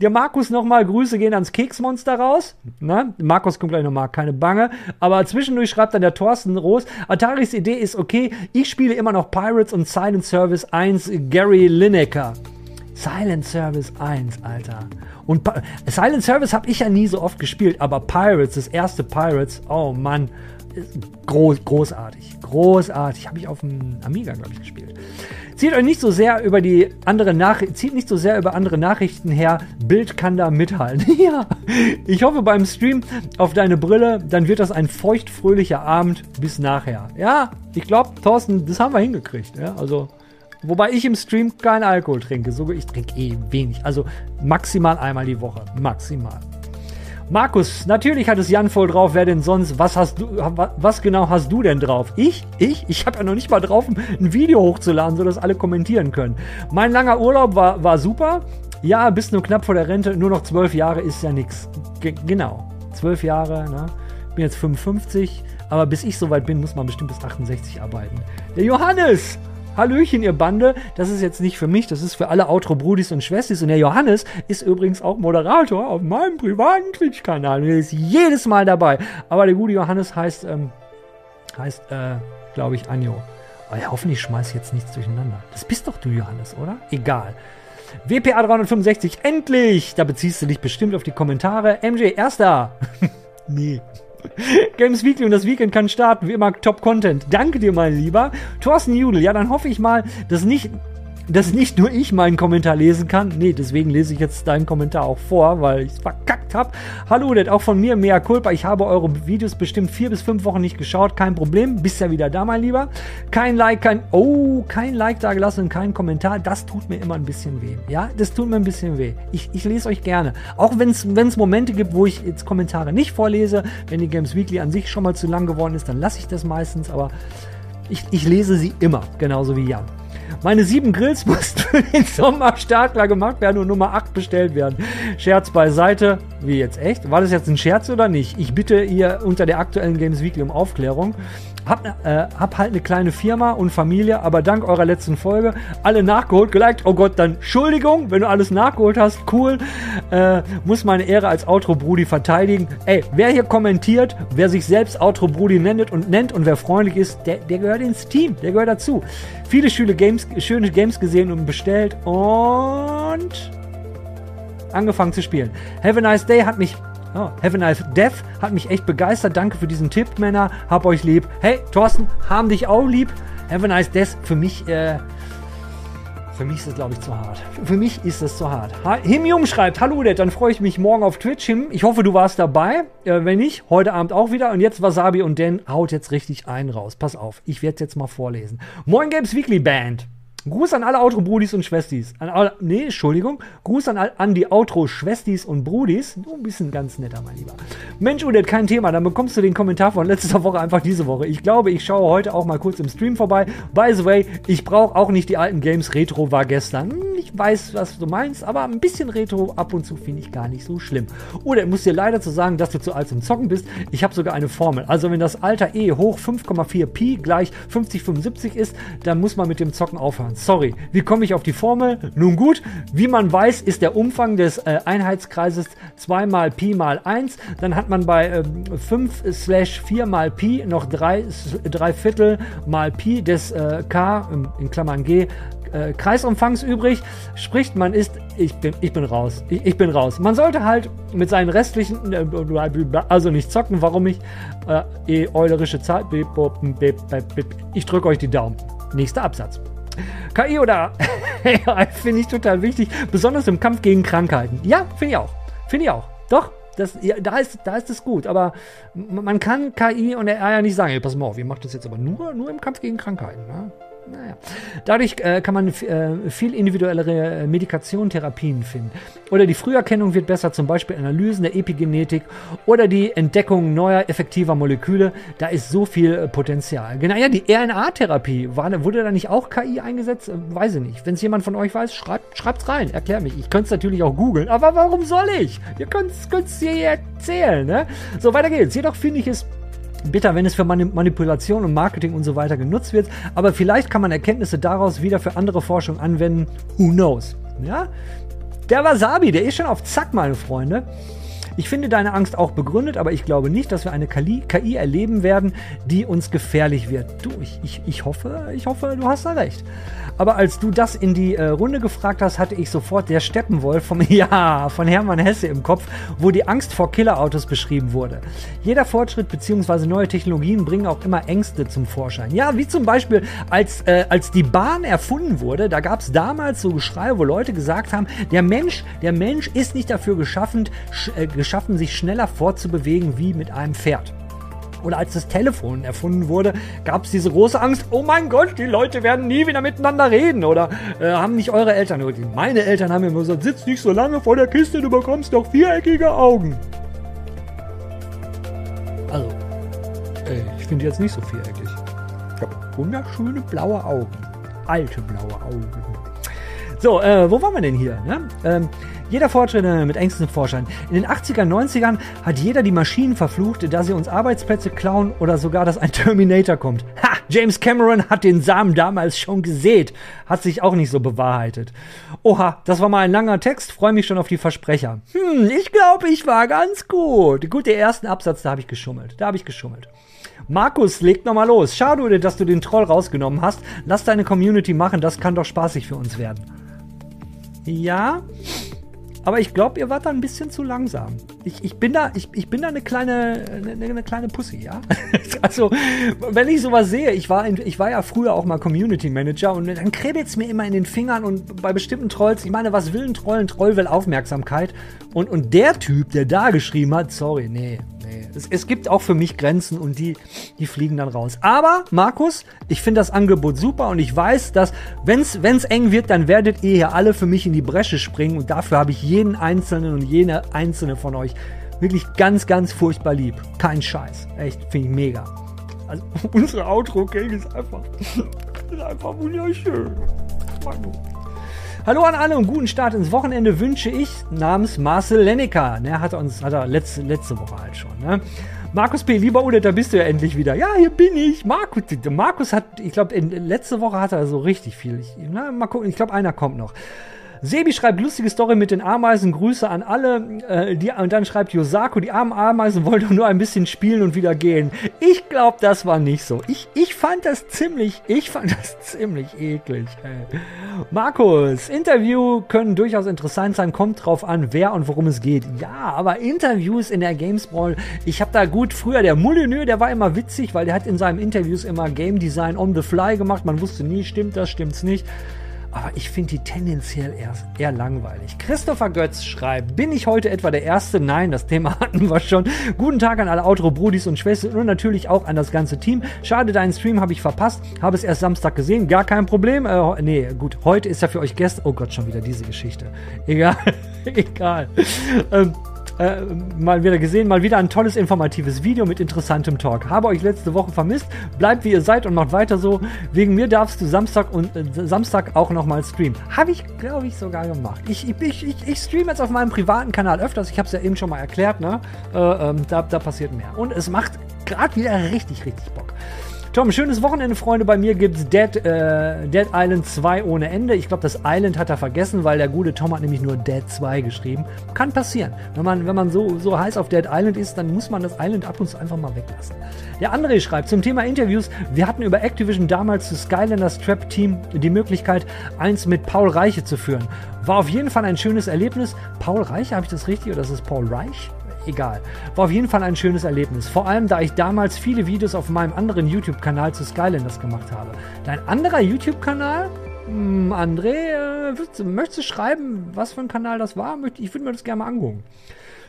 Der Markus nochmal, Grüße gehen ans Keksmonster raus. Na, Markus kommt gleich nochmal, keine Bange. Aber zwischendurch schreibt dann der Thorsten Roos, Ataris Idee ist okay, ich spiele immer noch Pirates und Silent Service 1 Gary Lineker. Silent Service 1, Alter. Und pa Silent Service habe ich ja nie so oft gespielt, aber Pirates, das erste Pirates, oh Mann, groß, großartig. Großartig. Habe ich auf dem Amiga, glaube ich, gespielt. Zieht euch nicht so sehr über die andere Nachrichten, zieht nicht so sehr über andere Nachrichten her. Bild kann da mithalten. ja. Ich hoffe beim Stream auf deine Brille, dann wird das ein feuchtfröhlicher Abend bis nachher. Ja, ich glaube, Thorsten, das haben wir hingekriegt. Ja, also Wobei ich im Stream keinen Alkohol trinke. Sogar ich trinke eh wenig. Also maximal einmal die Woche. Maximal. Markus, natürlich hat es Jan voll drauf. Wer denn sonst? Was hast du? Was genau hast du denn drauf? Ich? Ich? Ich habe ja noch nicht mal drauf, ein Video hochzuladen, sodass alle kommentieren können. Mein langer Urlaub war, war super. Ja, bist nur knapp vor der Rente. Nur noch zwölf Jahre ist ja nichts. Genau. Zwölf Jahre, ne? Bin jetzt 55. Aber bis ich soweit bin, muss man bestimmt bis 68 arbeiten. Der Johannes! Hallöchen, ihr Bande. Das ist jetzt nicht für mich, das ist für alle Outro-Brudis und Schwestis. Und der Johannes ist übrigens auch Moderator auf meinem privaten Twitch-Kanal. Und er ist jedes Mal dabei. Aber der gute Johannes heißt, ähm, heißt, äh, glaube ich, Anjo. Aber ja, hoffentlich schmeiß ich jetzt nichts durcheinander. Das bist doch du, Johannes, oder? Egal. WPA 365, endlich! Da beziehst du dich bestimmt auf die Kommentare. MJ, erster! nee. Games Weekly und das Weekend kann starten. Wie immer Top Content. Danke dir, mein Lieber. Thorsten Judel. Ja, dann hoffe ich mal, dass nicht dass nicht nur ich meinen Kommentar lesen kann. Nee, deswegen lese ich jetzt deinen Kommentar auch vor, weil ich es verkackt habe. Hallo, das auch von mir, mea culpa. Ich habe eure Videos bestimmt vier bis fünf Wochen nicht geschaut. Kein Problem. Bist ja wieder da, mein Lieber. Kein Like, kein, oh, kein Like da gelassen und kein Kommentar. Das tut mir immer ein bisschen weh. Ja, das tut mir ein bisschen weh. Ich, ich lese euch gerne. Auch wenn es Momente gibt, wo ich jetzt Kommentare nicht vorlese. Wenn die Games Weekly an sich schon mal zu lang geworden ist, dann lasse ich das meistens. Aber ich, ich lese sie immer. Genauso wie Jan. Meine sieben Grills mussten für den Sommer startklar gemacht werden und Nummer 8 bestellt werden. Scherz beiseite. Wie jetzt echt? War das jetzt ein Scherz oder nicht? Ich bitte ihr unter der aktuellen Games Weekly um Aufklärung. Hab, äh, hab halt eine kleine Firma und Familie, aber dank eurer letzten Folge alle nachgeholt, geliked. Oh Gott, dann Entschuldigung, wenn du alles nachgeholt hast, cool. Äh, muss meine Ehre als Outro-Brudi verteidigen. Ey, wer hier kommentiert, wer sich selbst Outro-Brudi nennt und nennt und wer freundlich ist, der, der gehört ins Team, der gehört dazu. Viele schöne Games, schöne Games gesehen und bestellt und angefangen zu spielen. Have a nice day hat mich Oh, Have a Nice Death hat mich echt begeistert. Danke für diesen Tipp, Männer. Hab euch lieb. Hey, Thorsten, haben dich auch lieb. Have a Nice Death für mich, äh, für mich ist das, glaube ich, zu hart. Für mich ist das zu hart. Him Jung schreibt, hallo Dad, dann freue ich mich morgen auf Twitch. Him, ich hoffe, du warst dabei. Äh, wenn nicht, heute Abend auch wieder. Und jetzt Wasabi und Dan haut jetzt richtig einen raus. Pass auf, ich werde jetzt mal vorlesen. Moin Games Weekly Band. Gruß an alle Outro-Brudis und Schwestis. An, nee, Entschuldigung. Gruß an, an die Outro-Schwestis und Brudis. Du bist ein ganz netter, mein Lieber. Mensch, Udet, kein Thema. Dann bekommst du den Kommentar von letzter Woche einfach diese Woche. Ich glaube, ich schaue heute auch mal kurz im Stream vorbei. By the way, ich brauche auch nicht die alten Games. Retro war gestern. Hm, ich weiß, was du meinst, aber ein bisschen Retro ab und zu finde ich gar nicht so schlimm. Oder muss dir leider zu sagen, dass du zu alt zum Zocken bist. Ich habe sogar eine Formel. Also wenn das Alter E hoch 5,4 Pi gleich 5075 ist, dann muss man mit dem Zocken aufhören. Sorry. Wie komme ich auf die Formel? Nun gut, wie man weiß, ist der Umfang des äh, Einheitskreises 2 mal Pi mal 1. Dann hat man bei äh, 5 slash 4 mal Pi noch 3, 3 Viertel mal Pi des äh, K, in Klammern G, äh, Kreisumfangs übrig. Sprich, man ist, ich bin, ich bin raus. Ich, ich, bin raus. Man sollte halt mit seinen restlichen, äh, also nicht zocken, warum ich, äh, eulerische Zahl, ich drücke euch die Daumen. Nächster Absatz. KI oder AI finde ich total wichtig, besonders im Kampf gegen Krankheiten. Ja, finde ich auch. Finde ich auch. Doch, das, ja, da, ist, da ist es gut. Aber man kann KI und AI ja nicht sagen, hey, pass mal auf, ihr macht das jetzt aber nur, nur im Kampf gegen Krankheiten. Ne? Naja. Dadurch äh, kann man äh, viel individuellere äh, Medikation, Therapien finden. Oder die Früherkennung wird besser, zum Beispiel Analysen der Epigenetik oder die Entdeckung neuer, effektiver Moleküle. Da ist so viel äh, Potenzial. Genau, ja, die RNA-Therapie, wurde da nicht auch KI eingesetzt? Äh, weiß ich nicht. Wenn es jemand von euch weiß, schreibt, schreibt's rein, erklär mich. Ich könnte es natürlich auch googeln, aber warum soll ich? Ihr könnt es hier erzählen, ne? So, weiter geht's. Jedoch finde ich es bitter, wenn es für Manipulation und Marketing und so weiter genutzt wird. Aber vielleicht kann man Erkenntnisse daraus wieder für andere Forschung anwenden. Who knows? Ja? Der Wasabi, der ist schon auf Zack, meine Freunde. Ich finde deine Angst auch begründet, aber ich glaube nicht, dass wir eine KI erleben werden, die uns gefährlich wird. Du, ich, ich, ich hoffe, ich hoffe, du hast da recht. Aber als du das in die äh, Runde gefragt hast, hatte ich sofort der Steppenwolf vom Ja von Hermann Hesse im Kopf, wo die Angst vor Killerautos beschrieben wurde. Jeder Fortschritt bzw. neue Technologien bringen auch immer Ängste zum Vorschein. Ja, wie zum Beispiel, als, äh, als die Bahn erfunden wurde, da gab es damals so Geschrei, wo Leute gesagt haben, der Mensch, der Mensch ist nicht dafür geschaffen, sch, äh, geschaffen, sich schneller fortzubewegen wie mit einem Pferd oder als das Telefon erfunden wurde, gab es diese große Angst, oh mein Gott, die Leute werden nie wieder miteinander reden. Oder äh, haben nicht eure Eltern, meine Eltern haben immer gesagt, sitz nicht so lange vor der Kiste, du bekommst doch viereckige Augen. Also, äh, ich finde jetzt nicht so viereckig. Ich habe wunderschöne blaue Augen. Alte blaue Augen. So, äh, wo waren wir denn hier? Ne? Ähm, jeder Fortschritt mit Ängsten Vorschein. In den 80er, 90ern hat jeder die Maschinen verflucht, da sie uns Arbeitsplätze klauen oder sogar, dass ein Terminator kommt. Ha! James Cameron hat den Samen damals schon gesät. Hat sich auch nicht so bewahrheitet. Oha, das war mal ein langer Text. Freue mich schon auf die Versprecher. Hm, ich glaube, ich war ganz gut. Gut, der ersten Absatz, da habe ich geschummelt. Da habe ich geschummelt. Markus, leg nochmal los. Schade, dass du den Troll rausgenommen hast. Lass deine Community machen, das kann doch spaßig für uns werden. Ja, aber ich glaube, ihr wart da ein bisschen zu langsam. Ich, ich, bin, da, ich, ich bin da eine kleine, eine, eine kleine Pussy, ja. also, wenn ich sowas sehe, ich war, in, ich war ja früher auch mal Community Manager und dann kribbelt es mir immer in den Fingern und bei bestimmten Trolls, ich meine, was will ein Troll? Ein Troll will Aufmerksamkeit. Und, und der Typ, der da geschrieben hat, sorry, nee, nee. Es, es gibt auch für mich Grenzen und die, die fliegen dann raus. Aber, Markus, ich finde das Angebot super und ich weiß, dass, wenn es eng wird, dann werdet ihr hier alle für mich in die Bresche springen und dafür habe ich jeden einzelnen und jene einzelne von euch wirklich ganz, ganz furchtbar lieb. Kein Scheiß. Echt, finde ich mega. Also, unsere Outro-Gang ist einfach, ist einfach wunderschön. Manu. Hallo an alle und guten Start ins Wochenende wünsche ich namens Marcel Lenneker. Ne, hat er uns, hat er letzte, letzte Woche halt schon. Ne? Markus P., lieber Ude, da bist du ja endlich wieder. Ja, hier bin ich. Markus, Markus hat, ich glaube, letzte Woche hat er so richtig viel. Ich, na, mal gucken, ich glaube, einer kommt noch. Sebi schreibt lustige Story mit den Ameisen, Grüße an alle. Äh, die, und dann schreibt Yosako, die armen Ameisen wollten nur ein bisschen spielen und wieder gehen. Ich glaube, das war nicht so. Ich, ich fand das ziemlich, ich fand das ziemlich eklig. Ey. Markus, Interview können durchaus interessant sein, kommt drauf an, wer und worum es geht. Ja, aber Interviews in der Gamesball, ich habe da gut früher, der Moulineux, der war immer witzig, weil der hat in seinen Interviews immer Game Design on the fly gemacht. Man wusste nie, stimmt das, stimmt's nicht aber ich finde die tendenziell eher, eher langweilig. Christopher Götz schreibt, bin ich heute etwa der Erste? Nein, das Thema hatten wir schon. Guten Tag an alle Outro-Brudis und Schwestern und natürlich auch an das ganze Team. Schade, deinen Stream habe ich verpasst, habe es erst Samstag gesehen, gar kein Problem. Äh, nee, gut, heute ist ja für euch gestern, oh Gott, schon wieder diese Geschichte. Egal, egal. Ähm, äh, mal wieder gesehen, mal wieder ein tolles informatives Video mit interessantem Talk. Habe euch letzte Woche vermisst. Bleibt wie ihr seid und macht weiter so. Wegen mir darfst du Samstag und äh, Samstag auch nochmal streamen. Habe ich, glaube ich, sogar gemacht. Ich, ich, ich, ich streame jetzt auf meinem privaten Kanal öfters. Ich habe es ja eben schon mal erklärt. Ne? Äh, ähm, da, da passiert mehr. Und es macht gerade wieder richtig, richtig Bock. Tom, schönes Wochenende, Freunde. Bei mir gibt es Dead, äh, Dead Island 2 ohne Ende. Ich glaube, das Island hat er vergessen, weil der gute Tom hat nämlich nur Dead 2 geschrieben. Kann passieren. Wenn man, wenn man so, so heiß auf Dead Island ist, dann muss man das Island ab und zu einfach mal weglassen. Der André schreibt zum Thema Interviews. Wir hatten über Activision damals zu Skylanders Trap Team die Möglichkeit, eins mit Paul Reiche zu führen. War auf jeden Fall ein schönes Erlebnis. Paul Reiche, habe ich das richtig oder ist es Paul Reich? Egal. War auf jeden Fall ein schönes Erlebnis. Vor allem, da ich damals viele Videos auf meinem anderen YouTube-Kanal zu Skylanders gemacht habe. Dein anderer YouTube-Kanal? Hm, André, äh, möchtest du schreiben, was für ein Kanal das war? Ich würde mir das gerne mal angucken.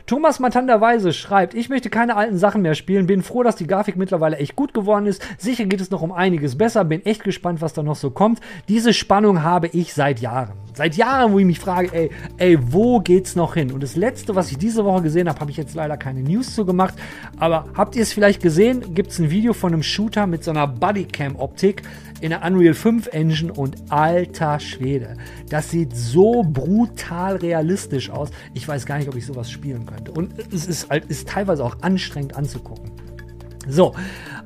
Thomas Matanderweise schreibt, ich möchte keine alten Sachen mehr spielen, bin froh, dass die Grafik mittlerweile echt gut geworden ist. Sicher geht es noch um einiges besser, bin echt gespannt, was da noch so kommt. Diese Spannung habe ich seit Jahren. Seit Jahren, wo ich mich frage, ey, ey, wo geht's noch hin? Und das letzte, was ich diese Woche gesehen habe, habe ich jetzt leider keine News zu gemacht. Aber habt ihr es vielleicht gesehen? Gibt es ein Video von einem Shooter mit so einer Bodycam-Optik in der Unreal 5 Engine und alter Schwede. Das sieht so brutal realistisch aus. Ich weiß gar nicht, ob ich sowas spielen könnte. Und es ist, halt, ist teilweise auch anstrengend anzugucken. So,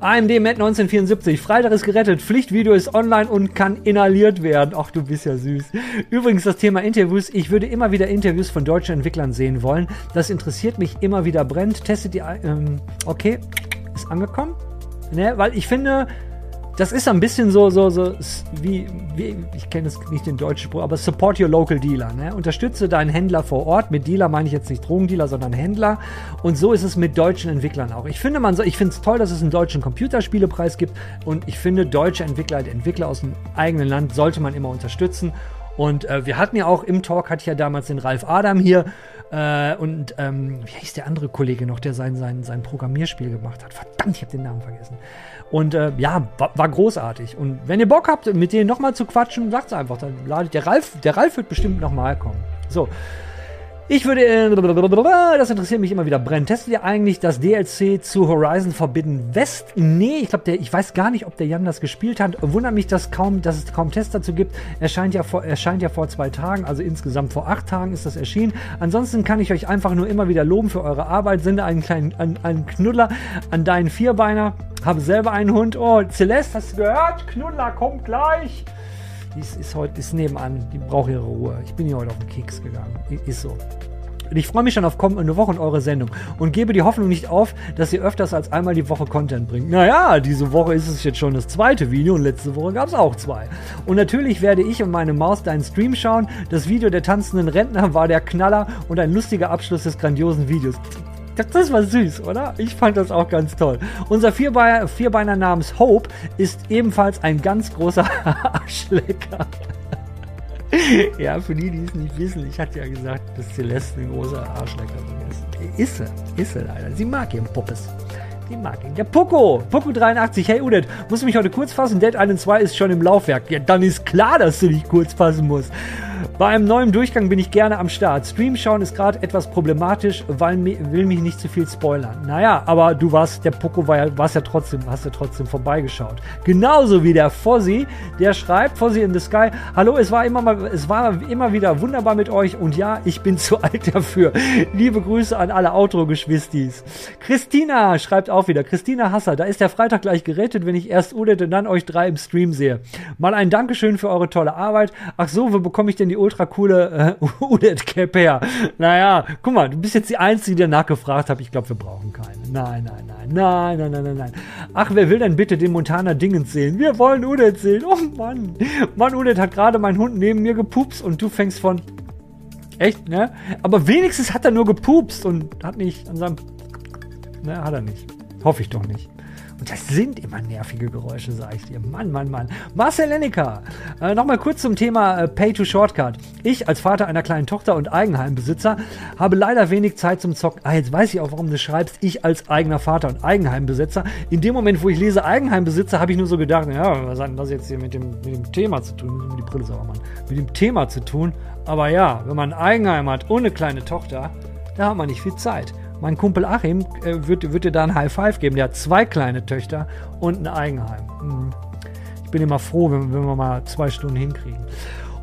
AMD Met 1974. Freitag ist gerettet. Pflichtvideo ist online und kann inhaliert werden. Ach, du bist ja süß. Übrigens das Thema Interviews. Ich würde immer wieder Interviews von deutschen Entwicklern sehen wollen. Das interessiert mich immer wieder brennt. Testet die. Ähm, okay, ist angekommen. Ne, weil ich finde, das ist ein bisschen so, so, so wie, wie ich kenne es nicht den deutschen Spruch, aber support your local dealer. Ne? Unterstütze deinen Händler vor Ort. Mit Dealer meine ich jetzt nicht Drogendealer, sondern Händler. Und so ist es mit deutschen Entwicklern auch. Ich finde man, ich finde es toll, dass es einen deutschen Computerspielepreis gibt. Und ich finde deutsche Entwickler, Entwickler aus dem eigenen Land, sollte man immer unterstützen. Und äh, wir hatten ja auch im Talk, hatte ich ja damals den Ralf Adam hier. Äh, und ähm, wie hieß der andere Kollege noch, der sein, sein, sein Programmierspiel gemacht hat? Verdammt, ich habe den Namen vergessen. Und äh, ja, war, war, großartig. Und wenn ihr Bock habt, mit denen nochmal zu quatschen, sagt es einfach. Dann ladet der Ralf, der Ralf wird bestimmt nochmal kommen. So. Ich würde, äh, das interessiert mich immer wieder brennend. Testet ihr eigentlich das DLC zu Horizon Forbidden West? Nee, ich glaube, ich weiß gar nicht, ob der Jan das gespielt hat. Wundert mich, dass, kaum, dass es kaum Tests dazu gibt. Erscheint ja, vor, erscheint ja vor zwei Tagen, also insgesamt vor acht Tagen ist das erschienen. Ansonsten kann ich euch einfach nur immer wieder loben für eure Arbeit. Sende einen kleinen einen, einen Knuddler an deinen Vierbeiner. Habe selber einen Hund. Oh, Celeste, hast du gehört? Knuddler kommt gleich. Die ist, heute ist nebenan. Die braucht ihre Ruhe. Ich bin hier heute auf den Keks gegangen. Ist so. Und ich freue mich schon auf kommende Woche und eure Sendung und gebe die Hoffnung nicht auf, dass ihr öfters als einmal die Woche Content bringt. Naja, diese Woche ist es jetzt schon das zweite Video und letzte Woche gab es auch zwei. Und natürlich werde ich und meine Maus deinen Stream schauen. Das Video der tanzenden Rentner war der Knaller und ein lustiger Abschluss des grandiosen Videos. Das, das, war süß, oder? Ich fand das auch ganz toll. Unser Vierbeiner, Vierbeiner namens Hope ist ebenfalls ein ganz großer Arschlecker. ja, für die, die es nicht wissen, ich hatte ja gesagt, dass Celeste ein großer Arschlecker ist. Ist sie, ist sie leider. Sie mag ihren Puppes. Die mag ihn. Der Poco, Poco83. Hey Udet, musst du mich heute kurz fassen? Dead Island 2 ist schon im Laufwerk. Ja, dann ist klar, dass du dich kurz fassen musst. Bei einem neuen Durchgang bin ich gerne am Start. Stream schauen ist gerade etwas problematisch, weil will mich nicht zu viel spoilern. Naja, aber du warst, der Poco war ja, warst ja trotzdem, hast ja trotzdem vorbeigeschaut. Genauso wie der Fossi, der schreibt, Fossi in the Sky, hallo, es war immer mal, es war immer wieder wunderbar mit euch und ja, ich bin zu alt dafür. Liebe Grüße an alle Outro-Geschwistis. Christina schreibt auch wieder, Christina Hasser, da ist der Freitag gleich gerettet, wenn ich erst Udet und dann euch drei im Stream sehe. Mal ein Dankeschön für eure tolle Arbeit. Ach so, wo bekomme ich denn die ultra coole äh, Udet Cap her. Naja, guck mal, du bist jetzt die Einzige, die nachgefragt hat. Ich glaube, wir brauchen keine. Nein, nein, nein, nein, nein, nein, nein, nein. Ach, wer will denn bitte den Montana Dingens sehen? Wir wollen Udet sehen. Oh Mann. Mann, Udet hat gerade meinen Hund neben mir gepupst und du fängst von. Echt, ne? Aber wenigstens hat er nur gepupst und hat nicht an seinem. Ne, hat er nicht. Hoffe ich doch nicht. Und das sind immer nervige Geräusche, sag ich dir. Mann, Mann, Mann. Marcel Lenneker. Äh, Nochmal kurz zum Thema äh, Pay to Shortcut. Ich als Vater einer kleinen Tochter und Eigenheimbesitzer habe leider wenig Zeit zum Zocken. Ah, jetzt weiß ich auch, warum du schreibst. Ich als eigener Vater und Eigenheimbesitzer. In dem Moment, wo ich lese Eigenheimbesitzer, habe ich nur so gedacht, ja, was hat denn das jetzt hier mit dem, mit dem Thema zu tun? Die Brille sauber machen. Mit dem Thema zu tun. Aber ja, wenn man ein Eigenheim hat eine kleine Tochter, da hat man nicht viel Zeit. Mein Kumpel Achim äh, wird, wird dir da ein High Five geben. Der hat zwei kleine Töchter und ein Eigenheim. Mhm. Ich bin immer froh, wenn, wenn wir mal zwei Stunden hinkriegen.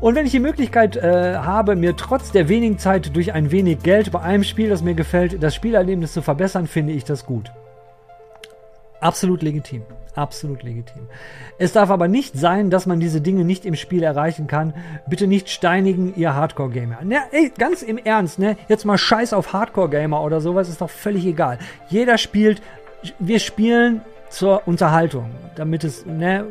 Und wenn ich die Möglichkeit äh, habe, mir trotz der wenigen Zeit durch ein wenig Geld bei einem Spiel, das mir gefällt, das Spielerlebnis zu verbessern, finde ich das gut. Absolut legitim. Absolut legitim. Es darf aber nicht sein, dass man diese Dinge nicht im Spiel erreichen kann. Bitte nicht steinigen, ihr Hardcore-Gamer. Ne, ey, ganz im Ernst, ne? Jetzt mal Scheiß auf Hardcore-Gamer oder sowas, ist doch völlig egal. Jeder spielt, wir spielen zur Unterhaltung, damit es, ne,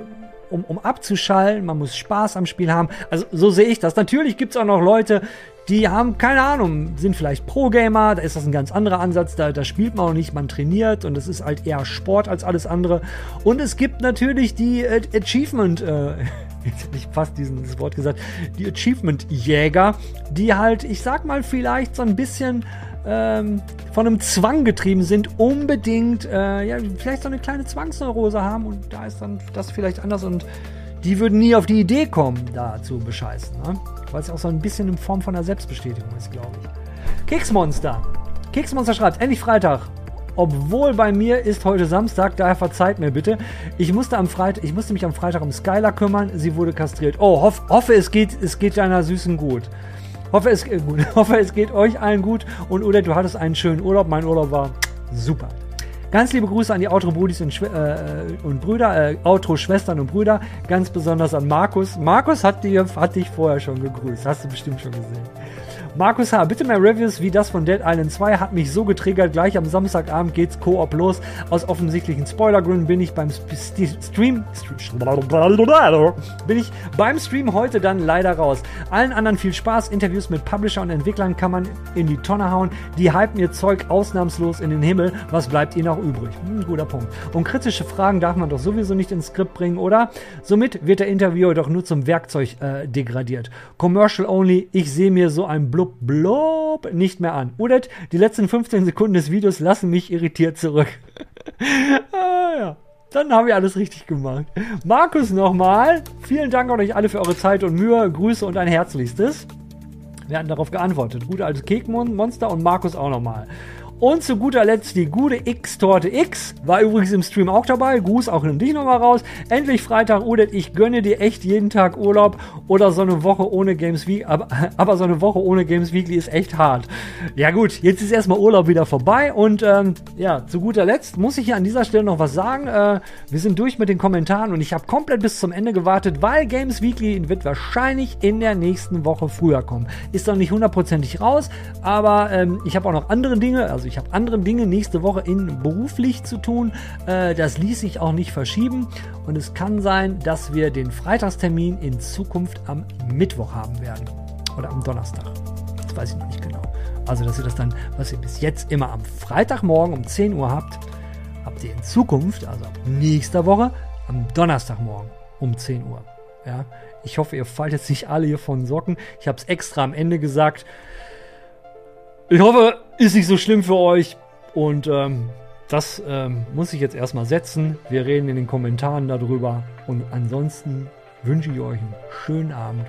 um, um abzuschalten, man muss Spaß am Spiel haben. Also so sehe ich das. Natürlich gibt es auch noch Leute, die haben keine Ahnung, sind vielleicht Pro-Gamer, da ist das ein ganz anderer Ansatz, da, da spielt man auch nicht, man trainiert und es ist halt eher Sport als alles andere. Und es gibt natürlich die äh, Achievement, äh, jetzt hätte ich fast dieses Wort gesagt, die Achievement-Jäger, die halt, ich sag mal, vielleicht so ein bisschen ähm, von einem Zwang getrieben sind, unbedingt, äh, ja, vielleicht so eine kleine Zwangsneurose haben und da ist dann das vielleicht anders und die würden nie auf die Idee kommen, da zu bescheißen. Ne? Weil es auch so ein bisschen in Form von einer Selbstbestätigung ist, glaube ich. Keksmonster. Keksmonster schreibt, endlich Freitag. Obwohl bei mir ist heute Samstag, daher verzeiht mir bitte. Ich musste, am Freit ich musste mich am Freitag um Skylar kümmern. Sie wurde kastriert. Oh, hoff, hoffe, es geht, es geht deiner Süßen gut. Hoffe es, äh, gut. hoffe, es geht euch allen gut. Und Udet, du hattest einen schönen Urlaub. Mein Urlaub war super. Ganz liebe Grüße an die Outro-Brudis und, äh, und, Brüder, äh, Outro-Schwestern und Brüder. Ganz besonders an Markus. Markus hat, die, hat dich vorher schon gegrüßt. Hast du bestimmt schon gesehen. Markus H., bitte mehr Reviews wie das von Dead Island 2 hat mich so getriggert. Gleich am Samstagabend geht's Koop los. Aus offensichtlichen Spoilergründen bin ich beim Stream bin ich beim Stream heute dann leider raus. Allen anderen viel Spaß. Interviews mit Publisher und Entwicklern kann man in die Tonne hauen. Die hypen ihr Zeug ausnahmslos in den Himmel. Was bleibt ihnen noch übrig? Hm, guter Punkt. Und kritische Fragen darf man doch sowieso nicht ins Skript bringen, oder? Somit wird der Interviewer doch nur zum Werkzeug äh, degradiert. Commercial only. Ich sehe mir so ein Blub blub, blub nicht mehr an. Udet, die letzten 15 Sekunden des Videos lassen mich irritiert zurück. ah, ja. Dann habe ich alles richtig gemacht. Markus nochmal. Vielen Dank an euch alle für eure Zeit und Mühe. Grüße und ein herzlichstes. Wir hatten darauf geantwortet. Gute alte Kekmonster und Markus auch nochmal. Und zu guter Letzt die gute X-Torte X. War übrigens im Stream auch dabei. Gruß auch in dich nochmal raus. Endlich Freitag, Udet. Ich gönne dir echt jeden Tag Urlaub oder so eine Woche ohne Games Weekly. Aber, aber so eine Woche ohne Games Weekly ist echt hart. Ja gut, jetzt ist erstmal Urlaub wieder vorbei. Und ähm, ja, zu guter Letzt muss ich hier an dieser Stelle noch was sagen. Äh, wir sind durch mit den Kommentaren und ich habe komplett bis zum Ende gewartet, weil Games Weekly wird wahrscheinlich in der nächsten Woche früher kommen. Ist noch nicht hundertprozentig raus, aber ähm, ich habe auch noch andere Dinge. Also ich habe andere Dinge nächste Woche in beruflich zu tun. Äh, das ließ sich auch nicht verschieben. Und es kann sein, dass wir den Freitagstermin in Zukunft am Mittwoch haben werden. Oder am Donnerstag. Das weiß ich noch nicht genau. Also, dass ihr das dann, was ihr bis jetzt immer am Freitagmorgen um 10 Uhr habt, habt ihr in Zukunft, also ab nächster Woche, am Donnerstagmorgen um 10 Uhr. Ja, ich hoffe, ihr faltet sich alle hier von Socken. Ich habe es extra am Ende gesagt. Ich hoffe, ist nicht so schlimm für euch. Und ähm, das ähm, muss ich jetzt erstmal setzen. Wir reden in den Kommentaren darüber. Und ansonsten wünsche ich euch einen schönen Abend,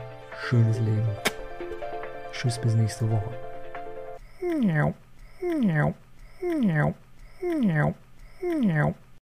schönes Leben. Tschüss, bis nächste Woche. Miau, miau, miau, miau, miau.